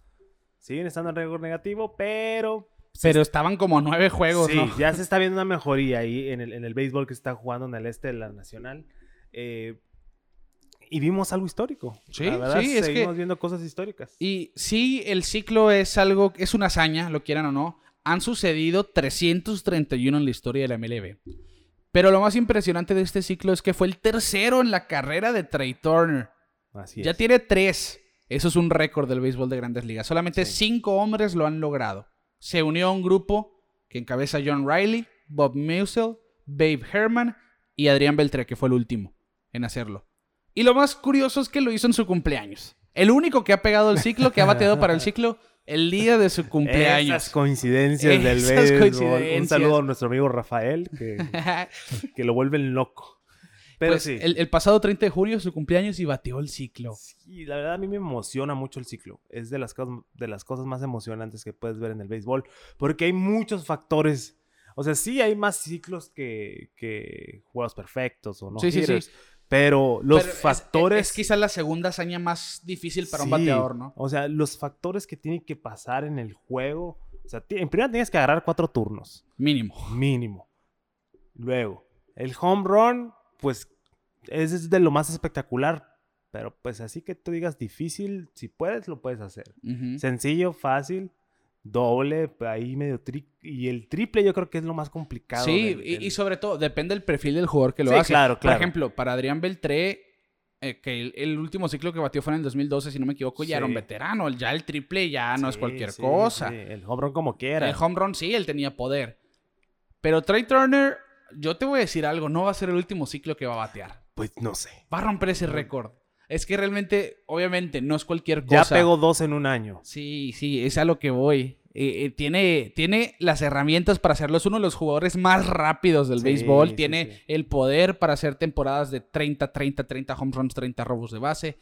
siguen estando en récord negativo, pero... Pero estaban como nueve juegos, sí, ¿no? ya se está viendo una mejoría ahí en el, en el béisbol que se está jugando en el este de la Nacional. Eh, y vimos algo histórico. Sí, la verdad, sí, es que- seguimos viendo cosas históricas. Y sí, el ciclo es algo, es una hazaña, lo quieran o no. Han sucedido 331 en la historia de la MLB. Pero lo más impresionante de este ciclo es que fue el tercero en la carrera de Trey Turner. Así Ya es. tiene tres. Eso es un récord del béisbol de grandes ligas. Solamente Sí. cinco hombres lo han logrado. Se unió a un grupo que encabeza John Riley, Bob Meusel, Babe Herman y Adrián Beltré, que fue el último en hacerlo. Y lo más curioso es que lo hizo en su cumpleaños. El único que ha pegado el ciclo, que ha bateado para el ciclo, el día de su cumpleaños. Esas coincidencias del béisbol. Un coincidencias. saludo a nuestro amigo Rafael, que, que lo vuelven loco. Pero Pues, sí. el, el pasado 30 de junio, su cumpleaños, y bateó el ciclo. Sí, la verdad a mí me emociona mucho el ciclo. Es de las, cosas, de las cosas más emocionantes que puedes ver en el béisbol. Porque hay muchos factores. O sea, sí hay más ciclos que, que juegos perfectos o no. Sí, sí, sí. Pero los Pero es- factores... Es, quizás la segunda hazaña más difícil para un bateador, ¿no? O sea, los factores que tienen que pasar en el juego. O sea, en primera tienes que agarrar cuatro turnos. Mínimo. Mínimo. Luego, el home run, pues, es de lo más espectacular. Pero pues así que tú digas difícil, si puedes, lo puedes hacer. Sencillo, fácil, doble, ahí medio tri Y el triple yo creo que es lo más complicado. Sí, del- y, del- y sobre todo, depende del perfil del jugador que lo Sí, hace. claro, Por claro. ejemplo, para Adrián Beltré, eh, que el, el último ciclo que batió fue en el 2012, si no me equivoco, ya era un veterano. Ya el triple ya no es cualquier cosa. El home run como quiera. El home run sí, él tenía poder. Pero Trey Turner, yo te voy a decir algo, no va a ser el último ciclo que va a batear. Pues no sé. Va a romper ese récord. Es que realmente, obviamente, no es cualquier Ya cosa. pegó dos en un año. Sí, sí, es a lo que voy. Eh, eh, tiene, tiene las herramientas para hacerlo. Es uno de los jugadores más rápidos del Sí, béisbol. sí, tiene sí. el poder para hacer temporadas de 30, 30, 30 home runs, 30 robos de base.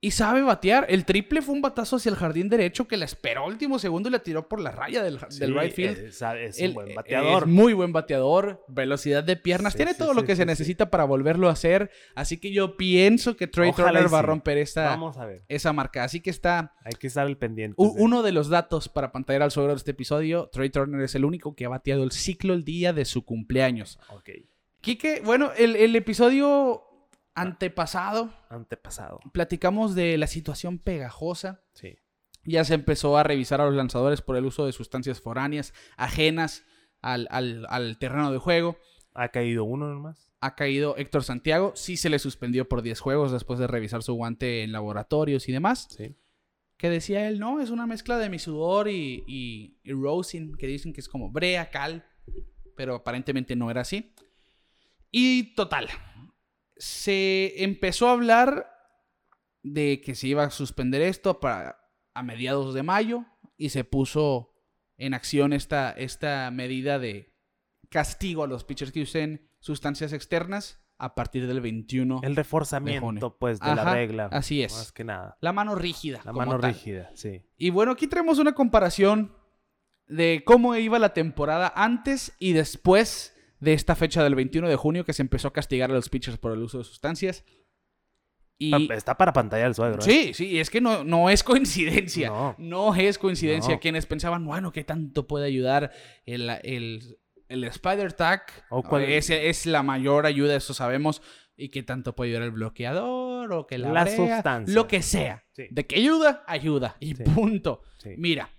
Y sabe batear. El triple fue un batazo hacia el jardín derecho que la esperó último segundo y la tiró por la raya del, right field. Es, un buen bateador. Es muy buen bateador, velocidad de piernas, Sí, tiene sí, todo lo que se necesita para volverlo a hacer. Así que yo pienso que Trey Turner va a romper esta, Vamos a ver. esa marca. Así que está Hay que estar al pendiente. u- de- uno de los datos para pantallar al suegro de este episodio. Trey Turner es el único que ha bateado el ciclo el día de su cumpleaños. Ok. Quique, bueno, el, el episodio antepasado Antepasado. platicamos de la situación pegajosa. Sí. Ya se empezó a revisar a los lanzadores por el uso de sustancias foráneas, ajenas al, al- al terreno de juego. Ha caído uno nomás. Ha caído Héctor Santiago. Sí se le suspendió por 10 juegos después de revisar su guante en laboratorios y demás. Sí. Que decía él, no, es una mezcla de mi sudor y, y, y rosin, que dicen que es como brea, cal. Pero aparentemente no era así. Y total, se empezó a hablar de que se iba a suspender esto para, a mediados de mayo y se puso en acción esta, esta medida de castigo a los pitchers que usen sustancias externas a partir del 21. El De reforzamiento, junio. pues, de la regla. así es. Más que nada. La mano rígida. La mano tal. rígida, sí. Y bueno, aquí traemos una comparación de cómo iba la temporada antes y después de esta fecha del 21 de junio que se empezó a castigar a los pitchers por el uso de sustancias. Y Está para pantalla el suegro. ¿eh? sí, sí, es que no, no es coincidencia. No. No, es coincidencia. No. Quienes pensaban, bueno, ¿qué tanto puede ayudar el, el, el Spider Tag? O cual- Ese es la mayor ayuda, eso sabemos. Y qué tanto puede ayudar el bloqueador o que la, La brea, sustancia. Lo que sea. Sí. De que ayuda, ayuda. Y Sí. punto. Sí. Mira,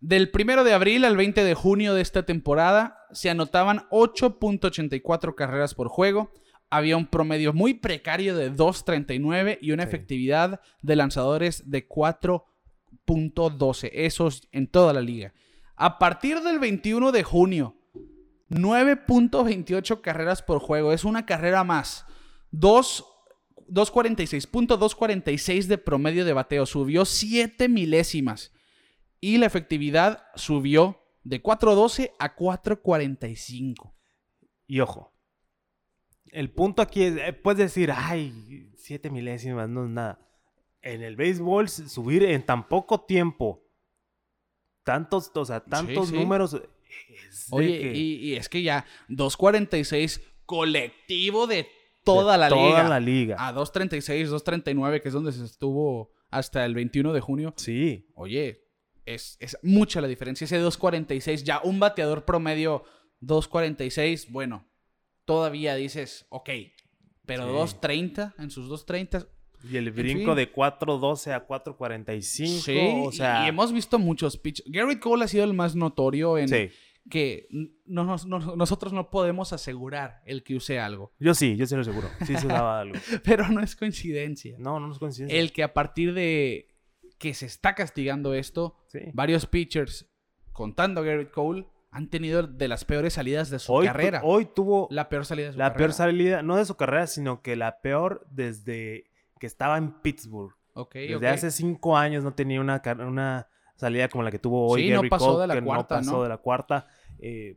del primero de abril al 20 de junio de esta temporada se anotaban 8.84 carreras por juego. Había un promedio muy precario de 2.39 y una Sí. efectividad de lanzadores de 4.12. Esos en toda la liga. A partir del 21 de junio, 9.28 carreras por juego. Es una carrera más. Dos, 246, punto 246 de promedio de bateo, subió 7 milésimas. Y la efectividad subió de 412 a 445. Y ojo, el punto aquí es, eh, puedes decir, ay, 7 milésimas, no es nada. En el béisbol, subir en tan poco tiempo, tantos, o sea, tantos sí. números. Oye, que- y, y es que ya 246 colectivo de toda de la toda liga. la liga. A 236, 239, que es donde se estuvo hasta el 21 de junio. Sí. Oye, es, es mucha la diferencia. Ese 246, ya un bateador promedio 246, bueno, todavía dices, ok. Pero Sí. 230, en sus 230, Y el En brinco fin. de 4.12 a 4.45. sí. o sea, y hemos visto muchos pitch. Garrett Cole ha sido el más notorio en sí. que no, nos- no- nosotros no podemos asegurar el que use algo. Yo sí, yo sí lo seguro. Sí se daba algo. Pero no es coincidencia. No, no es coincidencia. El que a partir de que se está castigando esto, Sí. varios pitchers, contando a Garrett Cole, han tenido de las peores salidas de su Hoy, tu- carrera. hoy tuvo la peor salida de su la carrera. peor salida, no de su carrera, sino que la peor desde que estaba en Pittsburgh. Ok, Desde hace cinco años no tenía una, una salida como la que tuvo hoy Sí, no pasó Cole, de la que cuarta, no pasó ¿no? de la cuarta. Eh,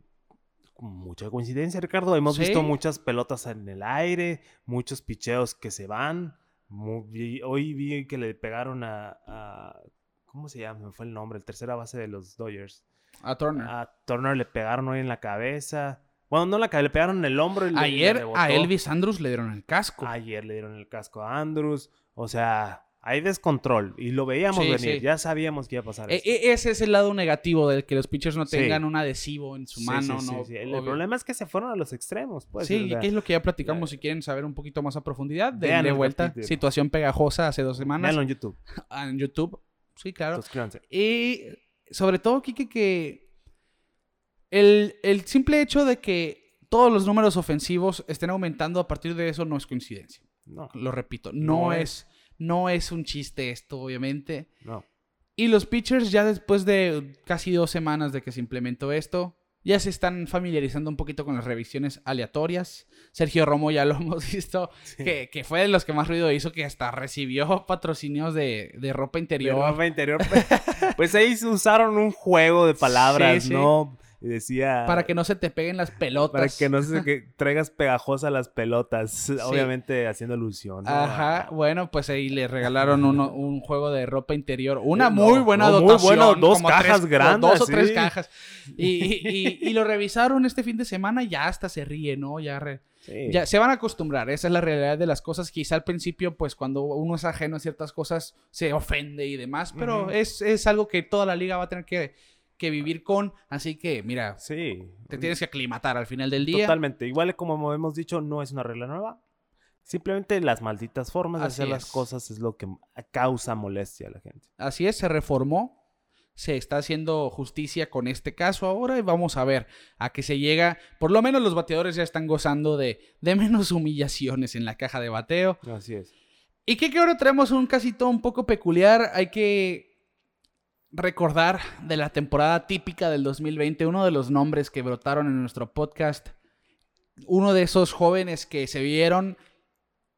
mucha coincidencia, Ricardo. Hemos Sí. visto muchas pelotas en el aire, muchos picheos que se van. Mu- vi- hoy vi que le pegaron a, a- ¿Cómo se llama? Me fue el nombre. El tercera base de los Dodgers. A Turner. A Turner le pegaron hoy en la cabeza. Bueno, no la cabeza, le pegaron en el hombro. y le Ayer a Elvis Andrews le dieron el casco. Ayer le dieron el casco a Andrews. O sea, hay descontrol. Y lo veíamos Sí, venir. sí. Ya sabíamos que iba a pasar E- e- ese es el lado negativo del que los pitchers no Sí. tengan un adhesivo en su mano. ¿no? El, problema es que se fueron a los extremos. Pues, sí, sea, que es lo que ya platicamos. Si quieren saber un poquito más a profundidad, denle el vuelta. capítulo. Situación pegajosa hace dos semanas véanlo en YouTube. en YouTube. Sí, claro. Suscríbanse. Y sobre todo, Kike, que el, el simple hecho de que todos los números ofensivos estén aumentando a partir de eso no es coincidencia. No, Lo repito, no, No es, no es un chiste esto, obviamente. no. Y los pitchers ya después de casi dos semanas de que se implementó esto, ya se están familiarizando un poquito con las revisiones aleatorias. Sergio Romo ya lo hemos visto, Sí. que, que fue de los que más ruido hizo, que hasta recibió patrocinios de, de ropa De interior. ropa interior. pues ahí se usaron un juego de palabras, Sí, sí. ¿no? Y decía... Para que no se te peguen las pelotas. Para que no se que traigas pegajosa las pelotas. Obviamente haciendo alusión. ¿no? Ajá, bueno, pues ahí le regalaron uno- un juego de ropa interior. Una no, muy buena no, muy dotación. bueno, dos como cajas tres- grandes, Dos o tres cajas. Y, y- y- y lo revisaron este fin de semana y ya hasta se ríe, ¿no? Ya, re- Sí. ya se van a acostumbrar. Esa es la realidad de las cosas. Quizá al principio, pues cuando uno es ajeno a ciertas cosas, se ofende y demás. Pero es, es algo que toda la liga va a tener que, que vivir con. Así que, mira, Sí. te tienes que aclimatar al final del día. Totalmente. Igual como hemos dicho, no es una regla nueva. Simplemente las malditas formas de Así hacer las es. cosas es lo que causa molestia a la gente. Así es, se reformó. Se está haciendo justicia con este caso ahora y vamos a ver a qué se llega. Por lo menos los bateadores ya están gozando de, de menos humillaciones en la caja de bateo. Así es. Y que, que ahora traemos un casito un poco peculiar. Hay que recordar de la temporada típica del 2020 uno de los nombres que brotaron en nuestro podcast. Uno de esos jóvenes que se vieron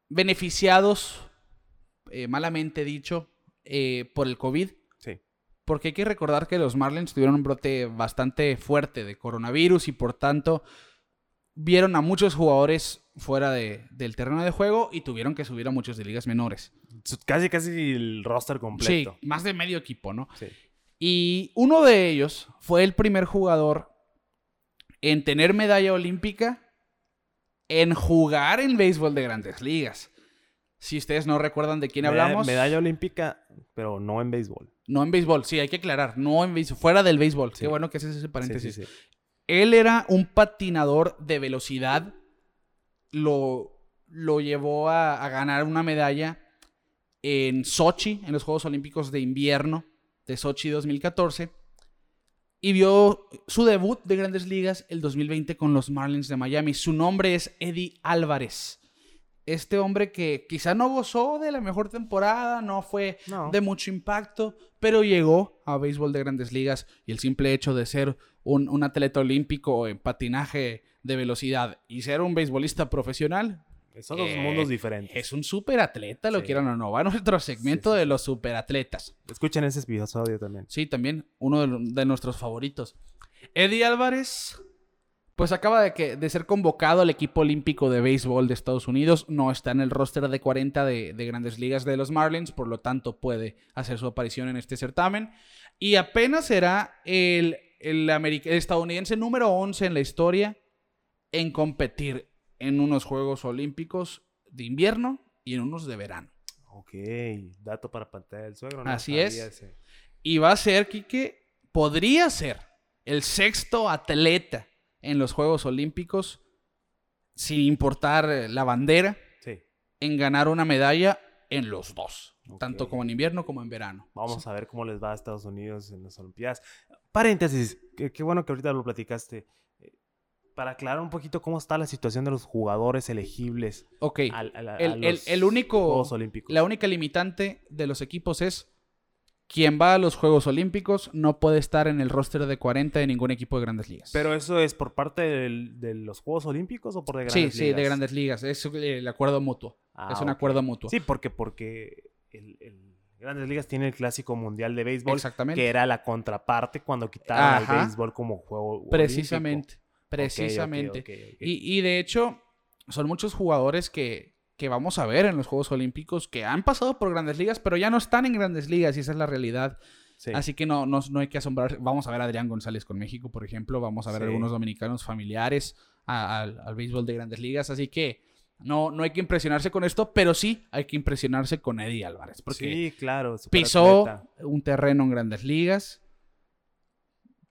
beneficiados, eh, malamente dicho, eh, por el COVID. Sí. Porque hay que recordar que los Marlins tuvieron un brote bastante fuerte de coronavirus y por tanto vieron a muchos jugadores fuera de- del terreno de juego y tuvieron que subir a muchos de ligas menores. Casi, casi el roster completo. Sí, más de medio equipo, ¿no? Sí. Y uno de ellos fue el primer jugador en tener medalla olímpica en jugar en béisbol de grandes ligas. Si ustedes no recuerdan de quién hablamos, Medalla olímpica, pero no en béisbol. no en béisbol, sí, hay que aclarar, no en béisbol, fuera del béisbol. Sí. Qué bueno que haces ese paréntesis. sí, sí. Él era un patinador de velocidad. Lo, lo llevó a, a ganar una medalla en Sochi, en los Juegos Olímpicos de Invierno de Sochi 2014. Y vio su debut de grandes ligas el 2020 con los Marlins de Miami. Su nombre es Eddie Álvarez. Este hombre que quizá no gozó de la mejor temporada, no fue No. de mucho impacto, pero llegó a béisbol de grandes ligas y el simple hecho de ser un, un atleta olímpico en patinaje de velocidad y ser un beisbolista profesional, Son dos Eh, mundos diferentes. Es un superatleta, lo Sí. quieran o no. Va a nuestro segmento Sí, sí, de los superatletas. Escuchen ese episodio también. Sí, también uno de, nuestros favoritos. Eddie Álvarez, pues acaba de, que, de ser convocado al equipo olímpico de béisbol de Estados Unidos. No está en el roster de 40 de, de grandes ligas de los Marlins, por lo tanto puede hacer su aparición en este certamen. Y apenas será el, el, el estadounidense número 11 en la historia en competir en unos Juegos Olímpicos de invierno y en unos de verano. Ok, dato para pantalla del suegro. no Así es. ese. Y va a ser, Quique, podría ser el sexto atleta en los Juegos Olímpicos, sin importar eh, la bandera, Sí, en ganar una medalla en los dos, tanto como en invierno como en verano. vamos a ver cómo les va a Estados Unidos en las Olimpiadas. Paréntesis, qué, qué bueno que ahorita lo platicaste. Para aclarar un poquito cómo está la situación de los jugadores elegibles Ok, al, al- a el, el- los el único, Juegos Olímpicos. la única limitante de los equipos es quien va a los Juegos Olímpicos no puede estar en el roster de 40 de ningún equipo de grandes ligas. ¿Pero eso es por parte del- de los Juegos Olímpicos o por de sí, grandes sí, de ligas? grandes ligas. Es el acuerdo mutuo. Ah, es un acuerdo mutuo. Sí, porque, porque el, el Grandes Ligas tiene el Clásico Mundial de Béisbol, Exactamente. que era la contraparte cuando quitaron Ajá. al béisbol como juego Precisamente. olímpico. Precisamente. Y, y de hecho, son muchos jugadores que, que vamos a ver en los Juegos Olímpicos que han pasado por grandes ligas, pero ya no están en grandes ligas y esa es la realidad. Sí. Así que no, no, no hay que asombrar. Vamos a ver a Adrián González con México, por ejemplo. Vamos a ver Sí. algunos dominicanos familiares a- al, al béisbol de grandes ligas. Así que no, no hay que impresionarse con esto, pero sí hay que impresionarse con Eddie Álvarez. Porque sí, claro. pisó un terreno en grandes ligas,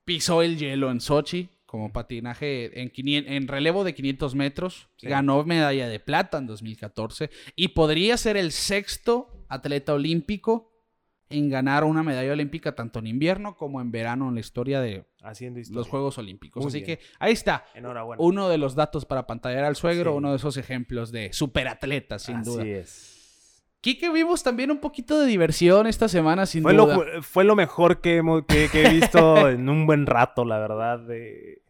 pisó el hielo en Sochi como patinaje en, 500 en relevo de 500 metros, Sí. ganó medalla de plata en 2014 y podría ser el sexto atleta olímpico en ganar una medalla olímpica tanto en invierno como en verano en la historia de Haciendo historia. los Juegos Olímpicos. Muy Así bien. que ahí está. Enhorabuena. Uno de los datos para pantallar al suegro, Sí. uno de esos ejemplos de superatletas, sin Así duda. es. Quique, vimos también un poquito de diversión esta semana, sin Fue lo, duda. fue lo mejor que, hemos- que, que he visto en un buen rato, la verdad, de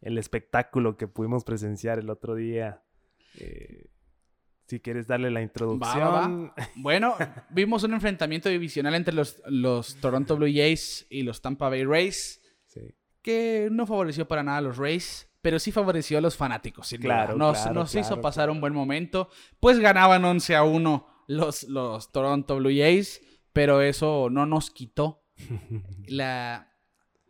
el espectáculo que pudimos presenciar el otro día. Eh, si quieres darle la introducción. Va, va, va. Bueno, vimos un enfrentamiento divisional entre los, los Toronto Blue Jays y los Tampa Bay Rays, Sí. que no favoreció para nada a los Rays, pero sí favoreció a los fanáticos. sin duda. Claro, Nos, claro, nos hizo pasar un buen momento. Pues ganaban 11 a 1 los, los Toronto Blue Jays, pero eso no nos quitó la,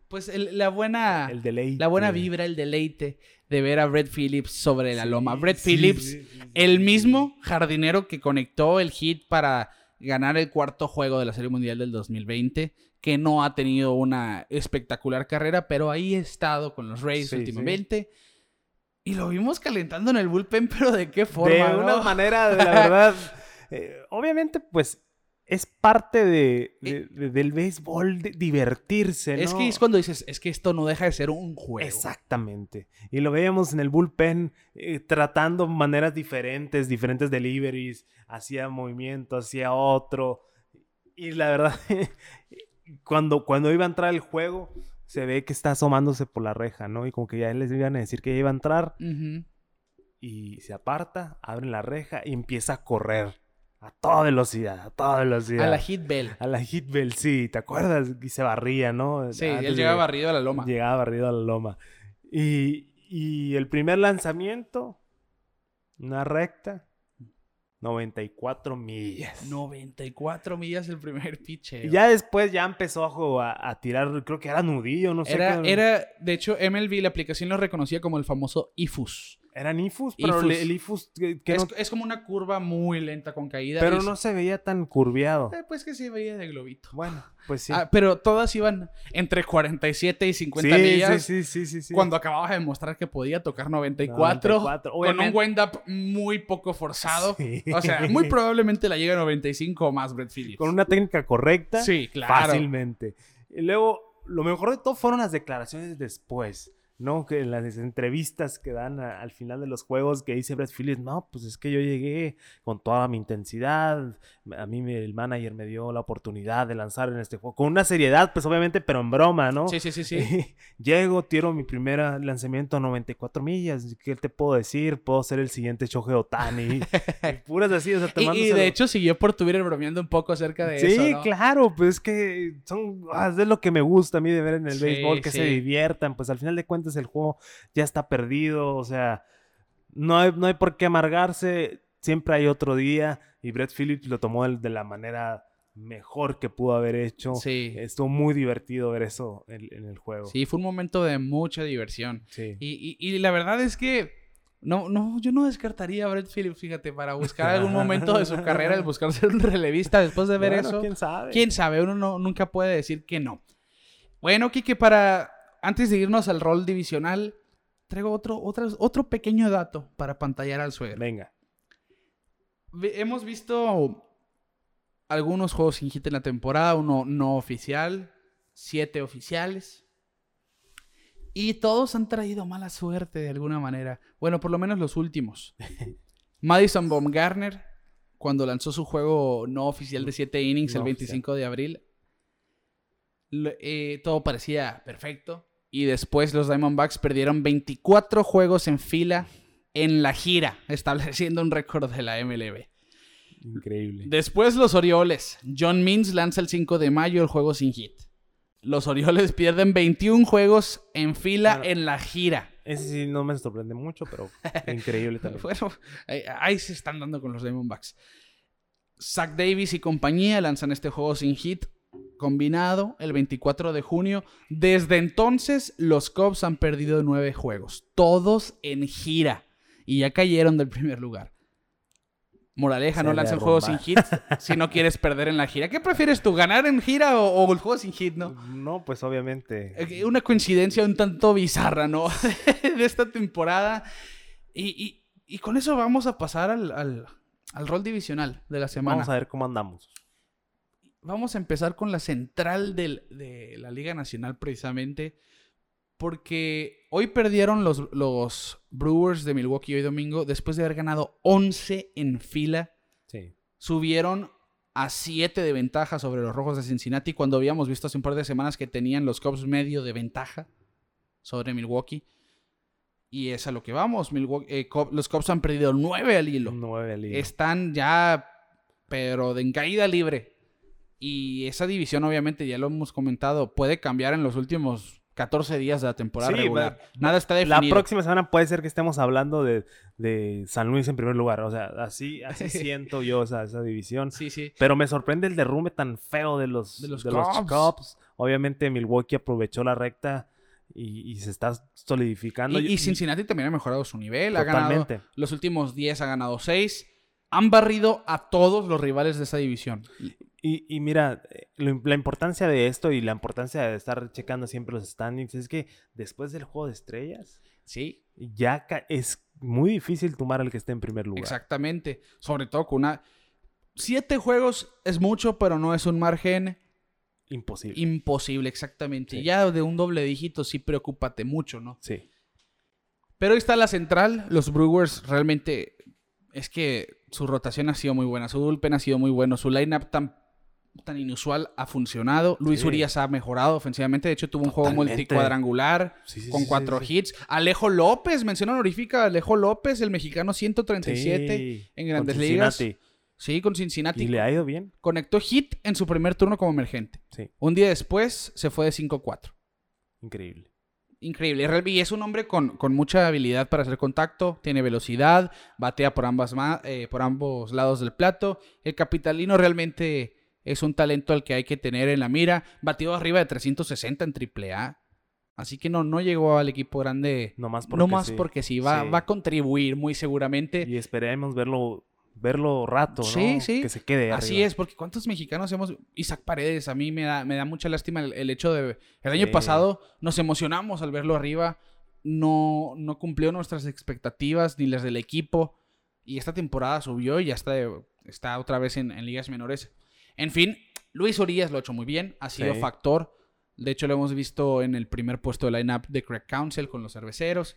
pues el- la buena... el deleite. La buena vibra, el deleite de ver a Brett Phillips sobre la Sí, loma. Brett sí, Phillips, sí, el mismo jardinero que conectó el hit para ganar el cuarto juego de la Serie Mundial del 2020, que no ha tenido una espectacular carrera, pero ahí ha estado con los Rays últimamente. Y lo vimos calentando en el bullpen, pero ¿de qué forma? de no? una manera, de la verdad. Eh, obviamente, pues es parte de, de- de- del béisbol de divertirse, ¿no? Es que es cuando dices, es que esto no deja de ser un juego. Exactamente. Y lo veíamos en el bullpen eh, tratando maneras diferentes, diferentes deliveries, hacía movimiento, hacía otro. Y la verdad, cuando, cuando iba a entrar el juego, se ve que está asomándose por la reja, ¿no? Y como que ya les iban a decir que ya iba a entrar y se aparta, abren la reja y empieza a correr a toda velocidad, a toda velocidad. A la hit bell. A la hit bell, sí, ¿te acuerdas? Y se barría, ¿no? Sí, Antes él de- llegaba barrido a la loma. Llegaba barrido a la loma. Y, y el primer lanzamiento, una recta, 94 millas. 94 millas el primer pitch. Y ya después ya empezó a, jugar- a, a tirar, creo que era nudillo, no sé. Era, qué- era, de hecho, MLB, la aplicación lo reconocía como el famoso IFUS. Eran ifus, pero Ifus. el ifus que, que Es, no- es como una curva muy lenta con caída. pero no se veía tan curviado. Eh, pues que se veía de globito. Bueno, pues sí. Ah, pero todas iban entre 47 y 50 sí, millas. sí, sí, sí, sí, sí. Cuando acababa de demostrar que podía tocar 94, 94, con un obviamente. wind-up muy poco forzado. Sí. O sea, muy probablemente la llega a 95 o más Brett Phillips. Con una técnica correcta. Sí, claro. Fácilmente. Y luego, lo mejor de todo fueron las declaraciones después. ¿No? Que en las entrevistas que dan a- al final de los juegos que dice Brett Phillips, no, pues es que yo llegué con toda mi intensidad, a mí me- el manager me dio la oportunidad de lanzar en este juego, con una seriedad, pues obviamente, pero en broma, ¿no? Sí, sí, sí, sí. Llego, tiro mi primer lanzamiento a 94 millas, ¿qué te puedo decir? Puedo ser el siguiente Shohei Otani. puras así, o sea, Y, y de hecho siguió por Twitter bromeando un poco acerca de Sí, eso, ¿no? claro, pues es que son, ah, es lo que me gusta a mí de ver en el Sí, béisbol, que se sí. diviertan, pues al final de cuentas el juego ya está perdido, o sea, no hay, no hay por qué amargarse, siempre hay otro día y Brett Phillips lo tomó de la manera mejor que pudo haber hecho. Sí. Estuvo muy divertido ver eso en, en el juego. Sí, fue un momento de mucha diversión. Sí. Y, y- y la verdad es que no, no, yo no descartaría a Brett Phillips, fíjate, para buscar algún momento de su carrera, el buscar ser un relevista después de ver Bueno, eso. quién sabe. ¿Quién sabe? Uno no- nunca puede decir que no. Bueno, Kike, para antes de irnos al rol divisional, traigo otro, otro, otro pequeño dato para pantallar al suegro. Venga. Ve- Hemos visto algunos juegos sin hit en la temporada, uno no oficial, siete oficiales. Y todos han traído mala suerte de alguna manera. Bueno, por lo menos los últimos. Madison Baumgartner, cuando lanzó su juego no oficial de 7 innings No el 25 de abril, eh, todo parecía perfecto. Y después los Diamondbacks perdieron 24 juegos en fila en la gira, estableciendo un récord de la MLB. Increíble. Después los Orioles. John Means lanza el 5 de mayo el juego sin hit. Los Orioles pierden 21 juegos en fila en la gira. Ese sí no me sorprende mucho, pero increíble también. Bueno, ahí, ahí se están dando con los Diamondbacks. Zach Davis y compañía lanzan este juego sin hit combinado el 24 de junio. Desde entonces, los Cubs han perdido nueve juegos, todos en gira, y ya cayeron del primer lugar. Moraleja, Se no lancen juegos sin hit si no quieres perder en la gira. ¿Qué prefieres tú, ganar en gira o, o el juego sin hit, no? No, pues obviamente. Eh, Una coincidencia un tanto bizarra, ¿no? de esta temporada. Y, y- y con eso vamos a pasar al, al- al rol divisional de la semana. Vamos a ver cómo andamos. Vamos a empezar con la central del- de la Liga Nacional, precisamente. Porque hoy perdieron los, los Brewers de Milwaukee hoy domingo, después de haber ganado 11 en fila Sí. subieron a 7 de ventaja sobre los Rojos de Cincinnati cuando habíamos visto hace un par de semanas que tenían los Cubs medio de ventaja sobre Milwaukee. Y es a lo que vamos. Milwaukee- eh, los Cubs han perdido 9 al hilo. Nueve al hilo. Están ya, pero de en caída libre. Y esa división, obviamente, ya lo hemos comentado, puede cambiar en los últimos 14 días de la temporada Sí, regular. Nada está La definido. próxima semana puede ser que estemos hablando de, de San Luis en primer lugar. O sea, así, así siento yo esa, esa división. Sí, sí. Pero me sorprende el derrumbe tan feo de los, De los de los Cubs. Obviamente Milwaukee aprovechó la recta y, y se está solidificando. Y, Cincinnati también ha mejorado su nivel. Ha ganado Totalmente. los últimos 10, ha ganado 6. Han barrido a todos los rivales de esa división. Y, y mira, eh, lo- la importancia de esto y la importancia de estar checando siempre los standings es que después del juego de estrellas, Sí, ya es muy difícil tomar al que esté en primer lugar. exactamente. Sobre todo con una... Siete juegos es mucho, pero no es un margen Imposible. imposible, exactamente. Sí. Ya de un doble dígito sí preocúpate mucho, ¿no? Sí. Pero ahí está la central. Los Brewers realmente es que su rotación ha sido muy buena. Su bullpen ha sido muy bueno. Su lineup tan, tan inusual ha funcionado. Luis Sí. Urias ha mejorado ofensivamente. De hecho, tuvo un juego multicuadrangular Sí, sí, con cuatro hits. Alejo López, mención honorífica. Alejo López, el mexicano 137 Sí, en con Grandes Ligas. Cincinnati. Sí, con Cincinnati. Y le ha ido bien. Conectó hit en su primer turno como emergente. Un día después se fue de 5-4. increíble. Increíble. Y es un hombre con, con mucha habilidad para hacer contacto, tiene velocidad, batea por, ambas eh, por ambos lados del plato. El capitalino realmente es un talento al que hay que tener en la mira. Batió arriba de 360 en AAA. Así que no, no llegó al equipo grande. No más porque No más sí. porque sí, va, Sí. va a contribuir muy seguramente. Y esperemos verlo, verlo rato, ¿no? Sí, sí. Que se quede Así arriba. es, porque ¿cuántos mexicanos hemos... Isaac Paredes, a mí me da, me da mucha lástima el, el hecho de... El año Sí. pasado nos emocionamos al verlo arriba, no, no cumplió nuestras expectativas ni las del equipo, y esta temporada subió y ya está, está otra vez en, en ligas menores. En fin, Luis Urias lo ha hecho muy bien, ha sido Sí. factor De hecho, lo hemos visto en el primer puesto de line-up de Craig Council con los cerveceros.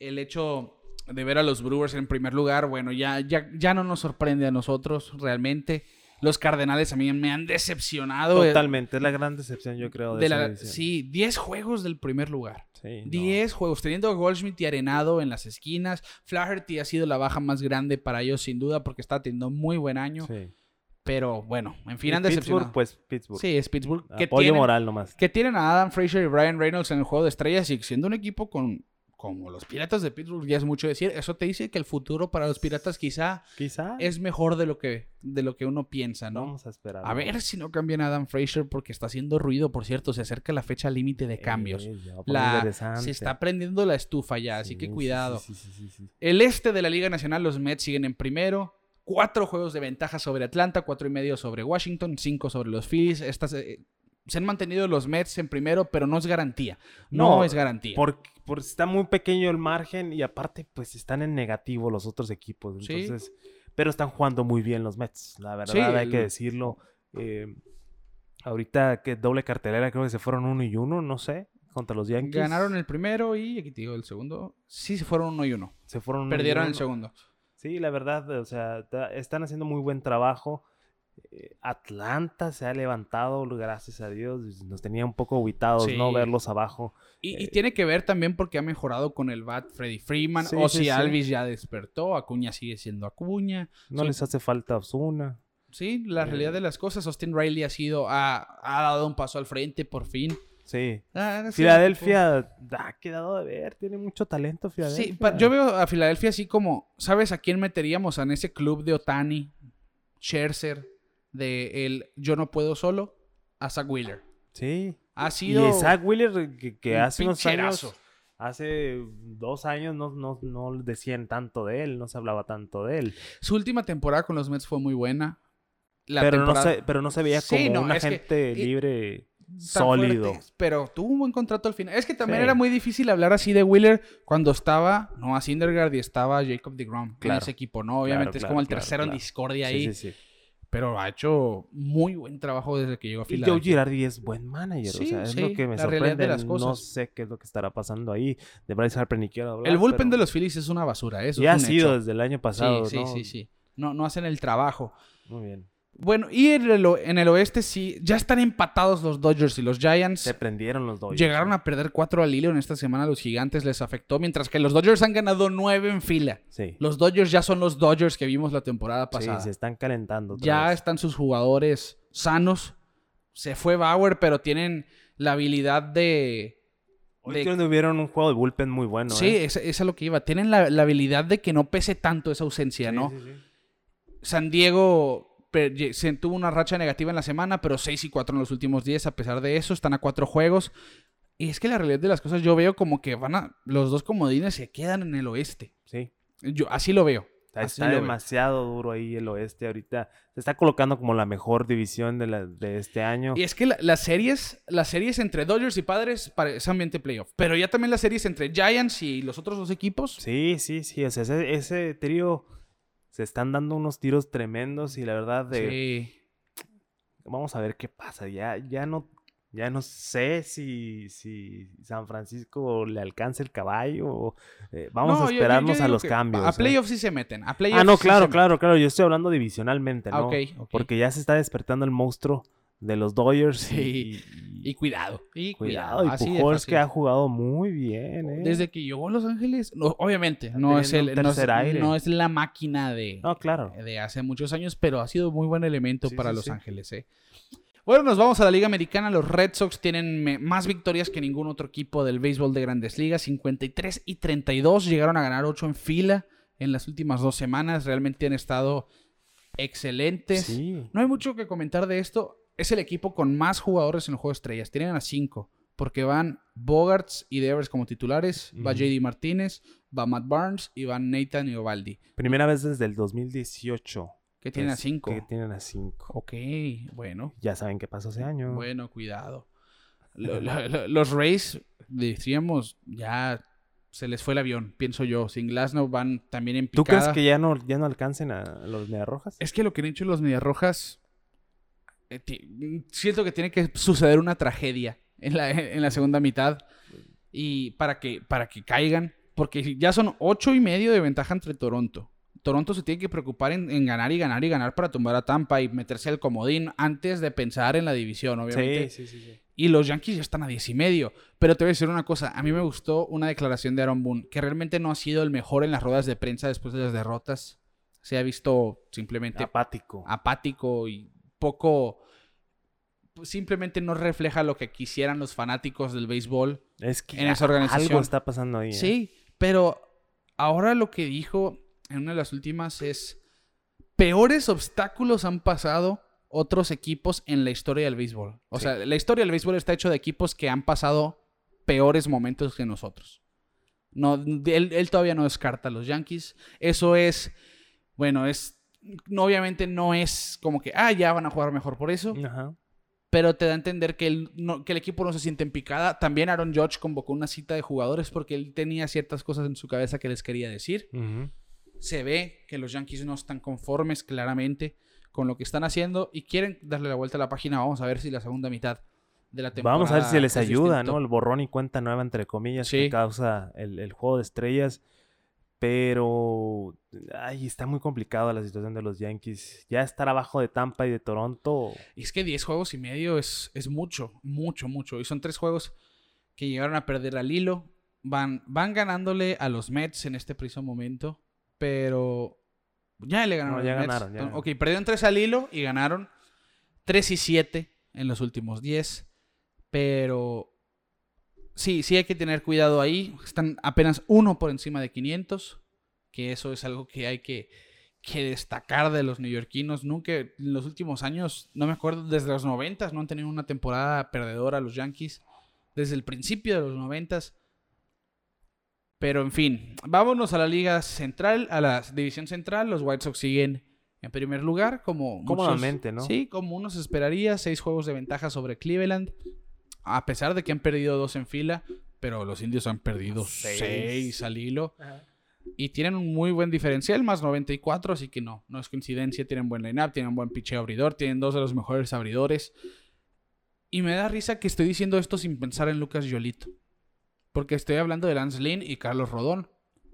El hecho de ver a los Brewers en primer lugar, bueno, ya, ya, ya no nos sorprende a nosotros realmente. Los Cardenales a mí me han decepcionado. Totalmente, es la gran decepción, yo creo. De, de esa la- división. sí, 10 juegos del primer lugar. Sí, no. 10 juegos, teniendo a Goldschmidt y Arenado en las esquinas. Flaherty ha sido la baja más grande para ellos, sin duda, porque está teniendo muy buen año. Sí. Pero bueno, en fin, han Pittsburgh, decepcionado. pues Pittsburgh. sí, es Pittsburgh. Que Apoyo tienen, moral nomás. que tienen a Adam Fraser y Ryan Reynolds en el juego de estrellas y siendo un equipo con como los Piratas de Pittsburgh, ya es mucho decir. Eso te dice que el futuro para los Piratas quizá Quizá. es mejor de lo que, de lo que uno piensa, ¿no? Vamos a esperar. A ver si no cambian a Adam Fraser porque está haciendo ruido, por cierto. Se acerca la fecha límite de cambios. Eh, poner La, se está prendiendo la estufa ya, así Sí, que cuidado. sí, sí. El este de la Liga Nacional, los Mets siguen en primero. Cuatro juegos de ventaja sobre Atlanta, cuatro y medio sobre Washington, cinco sobre los Phillies. Estas, eh, se han mantenido los Mets en primero, pero no es garantía. No, No, es garantía. Porque, porque está muy pequeño el margen y aparte, pues están en negativo los otros equipos. Sí. Entonces, pero están jugando muy bien los Mets. La verdad, Sí, hay que el- decirlo. Eh, ahorita que doble cartelera, creo que se fueron uno y uno, no sé, contra los Yankees. Ganaron el primero y aquí te digo el segundo. Sí, se fueron uno y uno. Se fueron uno y Perdieron el uno. segundo. Sí, la verdad, o sea, están haciendo muy buen trabajo. Eh, Atlanta se ha levantado, gracias a Dios. Nos tenía un poco aguitados, ¿no? Verlos abajo. Y, y Eh, tiene que ver también porque ha mejorado con el bat Freddy Freeman. Sí, o si sí. Alvis ya despertó, Acuña sigue siendo Acuña. No les hace falta Osuna. Sí, la Eh. realidad de las cosas, Austin Riley ha sido, ha, ha dado un paso al frente por fin. Sí. Ah, Filadelfia ha quedado de ver, tiene mucho talento Filadelfia. Sí, pa- yo veo a Filadelfia así como, ¿sabes a quién meteríamos en ese club de Otani, Scherzer, de el Yo no puedo solo? A Zach Wheeler. Sí. Ha Y sido Zach Wheeler, que, que un hace unos años, hace dos años no, no, no decían tanto de él, no se hablaba tanto de él. Su última temporada con los Mets fue muy buena. La Pero no, se, pero no se veía como no, un es que- agente y- libre sólido. pero tuvo un buen contrato al final. Es que también Sí. era muy difícil hablar así de Wheeler cuando estaba Noah Syndergaard y estaba Jacob DeGrom en Claro. ese equipo, ¿no? Obviamente es claro, como el tercero en discordia ahí, sí, sí. pero ha hecho muy buen trabajo desde que llegó a Y Joe Filadelfia. Girardi es buen manager, o Sí, sea, es sí, lo que me la sorprende. de las No cosas. sé qué es lo que estará pasando ahí. De Bryce Harper ni quiero hablar. El bullpen pero de los Phillies es una basura, eso Ya ha es un sido hecho. desde el año pasado, sí, ¿no? sí, sí, sí. No, no hacen el trabajo. Muy bien. Bueno, y en el, en el oeste sí, ya están empatados los Dodgers y los Giants. Se prendieron los Dodgers. Llegaron a perder cuatro al hilo en esta semana, los gigantes les afectó, mientras que los Dodgers han ganado nueve en fila. Sí. Los Dodgers ya son los Dodgers que vimos la temporada Sí, pasada. se están calentando. ya vez. están sus jugadores sanos. Se fue Bauer, pero tienen la habilidad de... Hoy de- tuvieron un juego de bullpen muy bueno. sí, ¿eh? es, es a lo que iba. Tienen la, la habilidad de que no pese tanto esa ausencia, Sí, ¿no? sí, sí. San Diego se tuvo una racha negativa en la semana, pero 6 y 4 en los últimos 10. A pesar de eso, están a cuatro juegos. Y es que la realidad de las cosas, yo veo como que van a. Los dos comodines se quedan en el oeste. Sí. Yo así lo veo. Está, Así está lo veo. demasiado duro ahí el oeste ahorita. Se está colocando como la mejor división de, la, de este año. Y es que la- las series, las series entre Dodgers y Padres es ambiente playoff. Pero ya también las series entre Giants y los otros dos equipos. Sí, sí, sí. O sea, ese, ese trío se están dando unos tiros tremendos y la verdad de... Sí. Vamos a ver qué pasa. Ya, ya no... Ya no sé si, si San Francisco le alcanza el caballo o eh, vamos No, a yo- esperarnos yo a los cambios. A ¿eh? playoffs sí se meten. A playoffs Ah, no, sí claro, claro, claro. Yo estoy hablando divisionalmente, ¿no? Ah, ok. Porque ya se está despertando el monstruo de los Dodgers. Sí. Y, Y cuidado. Y cuidado. cuidado. Y Pujols que ha jugado muy bien, ¿eh? Desde que llegó a Los Ángeles, no, obviamente, no es, el, no, es, aire. no es la máquina de, No, claro. de hace muchos años, pero ha sido muy buen elemento Sí, para sí, Los sí. Ángeles. ¿eh? Bueno, nos vamos a la Liga Americana. Los Red Sox tienen más victorias que ningún otro equipo del béisbol de grandes ligas. 53 y 32. Llegaron a ganar 8 en fila en las últimas dos semanas. Realmente han estado excelentes. Sí. No hay mucho que comentar de esto. Es el equipo con más jugadores en el juego de estrellas. Tienen a cinco. Porque van Bogarts y Devers como titulares. Va. JD Martínez. Va Matt Barnes. Y van Nathan y Ovaldi. Primera vez desde el 2018. Que tienen a cinco. Que tienen a cinco. Ok, bueno. Ya saben qué pasó ese año. Bueno, cuidado. Lo- lo- lo- los Rays, decíamos, ya se les fue el avión, pienso yo. Sin Glasnow van también en ¿Tú picada. crees que ya no, ya no alcancen a los Mediarrojas? Es que lo que han hecho los Mediarrojas siento que tiene que suceder una tragedia en la, en la segunda mitad y para que, para que caigan, porque ya son ocho y medio de ventaja entre Toronto. Toronto se tiene que preocupar en, en ganar y ganar y ganar para tumbar a Tampa y meterse al comodín antes de pensar en la división, obviamente. Sí, sí, sí, sí. Y los Yankees ya están a 10 y medio. Pero te voy a decir una cosa. A mí me gustó una declaración de Aaron Boone, que realmente no ha sido el mejor en las ruedas de prensa después de las derrotas. Se ha visto simplemente Apático. apático y poco... pues, Simplemente no refleja lo que quisieran los fanáticos del béisbol. es que en esa organización. algo está pasando ahí. ¿eh? Sí, pero ahora lo que dijo en una de las últimas es... Peores obstáculos han pasado otros equipos en la historia del béisbol. O Sí. sea, la historia del béisbol está hecho de equipos que han pasado peores momentos que nosotros. No, él, él todavía no descarta a los Yankees. Eso es, bueno, es, no, obviamente no es como que, ah, ya van a jugar mejor por eso, Ajá. pero te da a entender que el, no- que el equipo no se siente en picada. También Aaron Judge convocó una cita de jugadores porque él tenía ciertas cosas en su cabeza que les quería decir. Se ve que los Yankees no están conformes claramente con lo que están haciendo y quieren darle la vuelta a la página. Vamos a ver si la segunda mitad de la temporada. Vamos a ver si les es ayuda, distinto. ¿no? El borrón y cuenta nueva, entre comillas, Sí. que causa el, el juego de estrellas. Pero, ay, está muy complicada la situación de los Yankees. Ya estar abajo de Tampa y de Toronto. Y es que 10 juegos y medio es, es mucho, mucho, mucho. Y son tres juegos que llegaron a perder al hilo. Van, van ganándole a los Mets en este preciso momento. Pero ya le ganaron No, a ya los Mets. ganaron, ya ganaron. Ok, perdieron 3 al hilo y ganaron 3 y 7 en los últimos 10. Pero sí, sí hay que tener cuidado ahí. Están apenas uno por encima de 500. Que eso es algo que hay que, que destacar de los neoyorquinos. Nunca, en los últimos años, no me acuerdo, desde los 90 no han tenido una temporada perdedora los Yankees. Desde el principio de los 90 Pero en fin, vámonos a la Liga Central, a la División Central. Los White Sox siguen en primer lugar, como muchos- Cómodamente, ¿no? Sí, como uno se esperaría. Seis juegos de ventaja sobre Cleveland. A pesar de que han perdido dos en fila, pero los indios han perdido Seis. seis, al hilo. Y tienen un muy buen diferencial, más 94, así que no, no es coincidencia. Tienen buen line-up, tienen buen picheo abridor, tienen dos de los mejores abridores. Y me da risa que estoy diciendo esto sin pensar en Lucas Yolito. Porque estoy hablando de Lance Lynn y Carlos Rodón.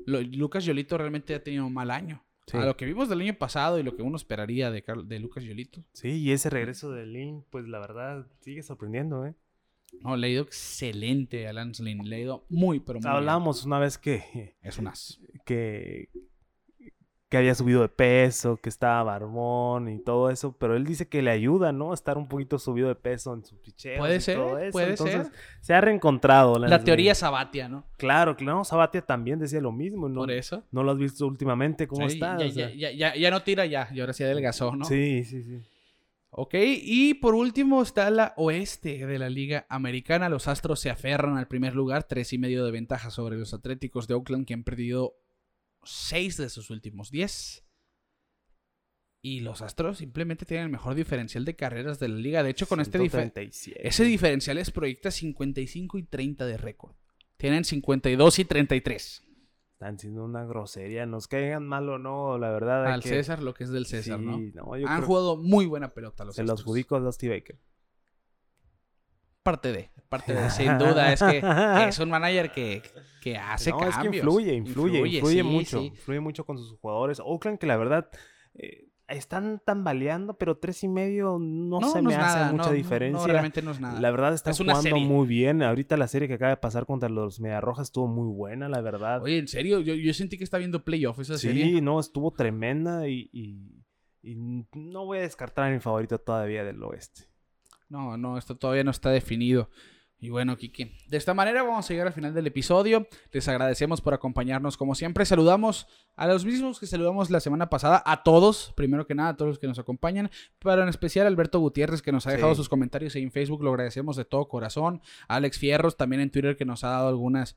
Lo- Lucas Yolito realmente ha tenido un mal año. Sí. A lo que vimos del año pasado y lo que uno esperaría de, Carl- de Lucas Yolito. Sí, y ese regreso de Lynn, pues la verdad, sigue sorprendiendo, ¿eh? No, le ha ido excelente a Lance Lynn. Le ha ido muy, pero muy bien. Hablábamos una vez que, Es un as. que, que había subido de peso, que estaba barbón y todo eso, pero él dice que le ayuda, ¿no? A estar un poquito subido de peso en su picheo. Puede ser, todo eso. puede Entonces, ser. Se ha reencontrado. La teoría. Sabatia, ¿no? Claro, claro. Sabatia también decía lo mismo. ¿no? Por eso. ¿No lo has visto últimamente? ¿Cómo Sí, está? Ya, O sea, ya, ya, ya, ya no tira ya. Y ahora sí adelgazó, ¿no? Sí, sí, sí. Ok, y por último está la oeste de la Liga Americana. Los Astros se aferran al primer lugar, tres y medio de ventaja sobre los Atléticos de Oakland, que han perdido seis de sus últimos diez. Y los Astros simplemente tienen el mejor diferencial de carreras de la liga. De hecho, con este difer- 137. ese diferencial les proyecta 55 y 30 de récord. Tienen 52 y 33. Están siendo una grosería. Nos caigan mal o no, la verdad. Al que- César lo que es del César, Sí, ¿no? no, yo Han creo- jugado muy buena pelota los Se los Astros. adjudico a Dusty Baker. Parte de, parte de, sin duda. Es que es un manager que, que hace no, cambios. es que influye, influye, influye, sí, mucho. sí. Influye mucho con sus jugadores. Oakland, que la verdad, eh, están tambaleando, pero tres y medio no, se me hace nada, mucha no, diferencia. No, realmente no es nada. La verdad están Es una jugando serie. muy bien. Ahorita la serie que acaba de pasar contra los Mediarrojas estuvo muy buena, la verdad. Oye, en serio, yo, yo sentí que está viendo playoff esa sí, serie. no, estuvo tremenda y, y- y no voy a descartar a mi favorito todavía del oeste. No, no, esto todavía no está definido. Y bueno, Kike, de esta manera vamos a llegar al final del episodio. Les agradecemos por acompañarnos como siempre. Saludamos a los mismos que saludamos la semana pasada, a todos, primero que nada, a todos los que nos acompañan, pero en especial a Alberto Gutiérrez que nos ha dejado Sí. sus comentarios ahí en Facebook, lo agradecemos de todo corazón. A Alex Fierros también en Twitter que nos ha dado algunas...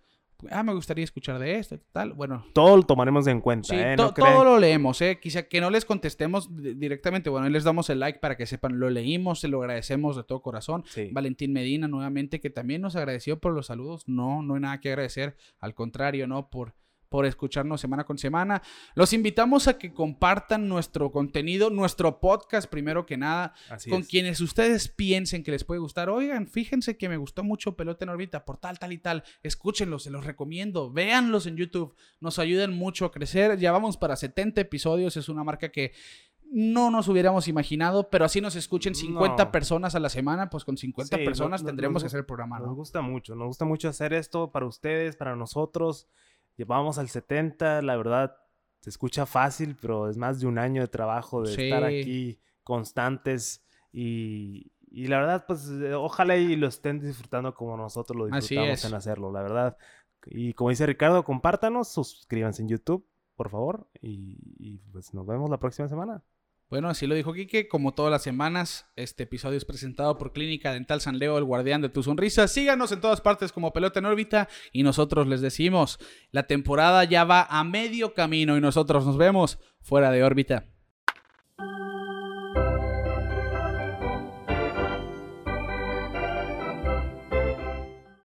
Ah, me gustaría escuchar de esto, tal. Bueno, Todo lo tomaremos en cuenta, Sí, ¿eh? to- No todo lo leemos, ¿eh? Quizá que no les contestemos di- directamente. Bueno, ahí les damos el like para que sepan, lo leímos, se lo agradecemos de todo corazón. Sí. Valentín Medina, nuevamente, que también nos agradeció por los saludos. No, no hay nada que agradecer. Al contrario, ¿no? Por, por escucharnos semana con semana. Los invitamos a que compartan nuestro contenido, nuestro podcast primero que nada, Así con es. quienes ustedes piensen que les puede gustar. Oigan, fíjense que me gustó mucho Pelota en órbita por tal, tal y tal. Escúchenlos, se los recomiendo. Véanlos en YouTube. Nos ayudan mucho a crecer. Ya vamos para 70 episodios. Es una marca que no nos hubiéramos imaginado, pero así nos escuchen 50 No. personas a la semana, pues con 50 Sí, no- personas no- tendremos que hacer el programa, Nos ¿no? gusta mucho, nos gusta mucho hacer esto para ustedes, para nosotros. Llevamos al 70, la verdad, se escucha fácil, pero es más de un año de trabajo de estar aquí constantes y, y la verdad, pues eh, ojalá y lo estén disfrutando como nosotros lo disfrutamos en hacerlo, la verdad. Y como dice Ricardo, compártanos, suscríbanse en YouTube, por favor, y, y pues nos vemos la próxima semana. Bueno, así lo dijo Quique. Como todas las semanas, este episodio es presentado por Clínica Dental San Leo, el guardián de tu sonrisa. Síganos en todas partes como Pelota en órbita y nosotros les decimos, la temporada ya va a medio camino y nosotros nos vemos fuera de órbita.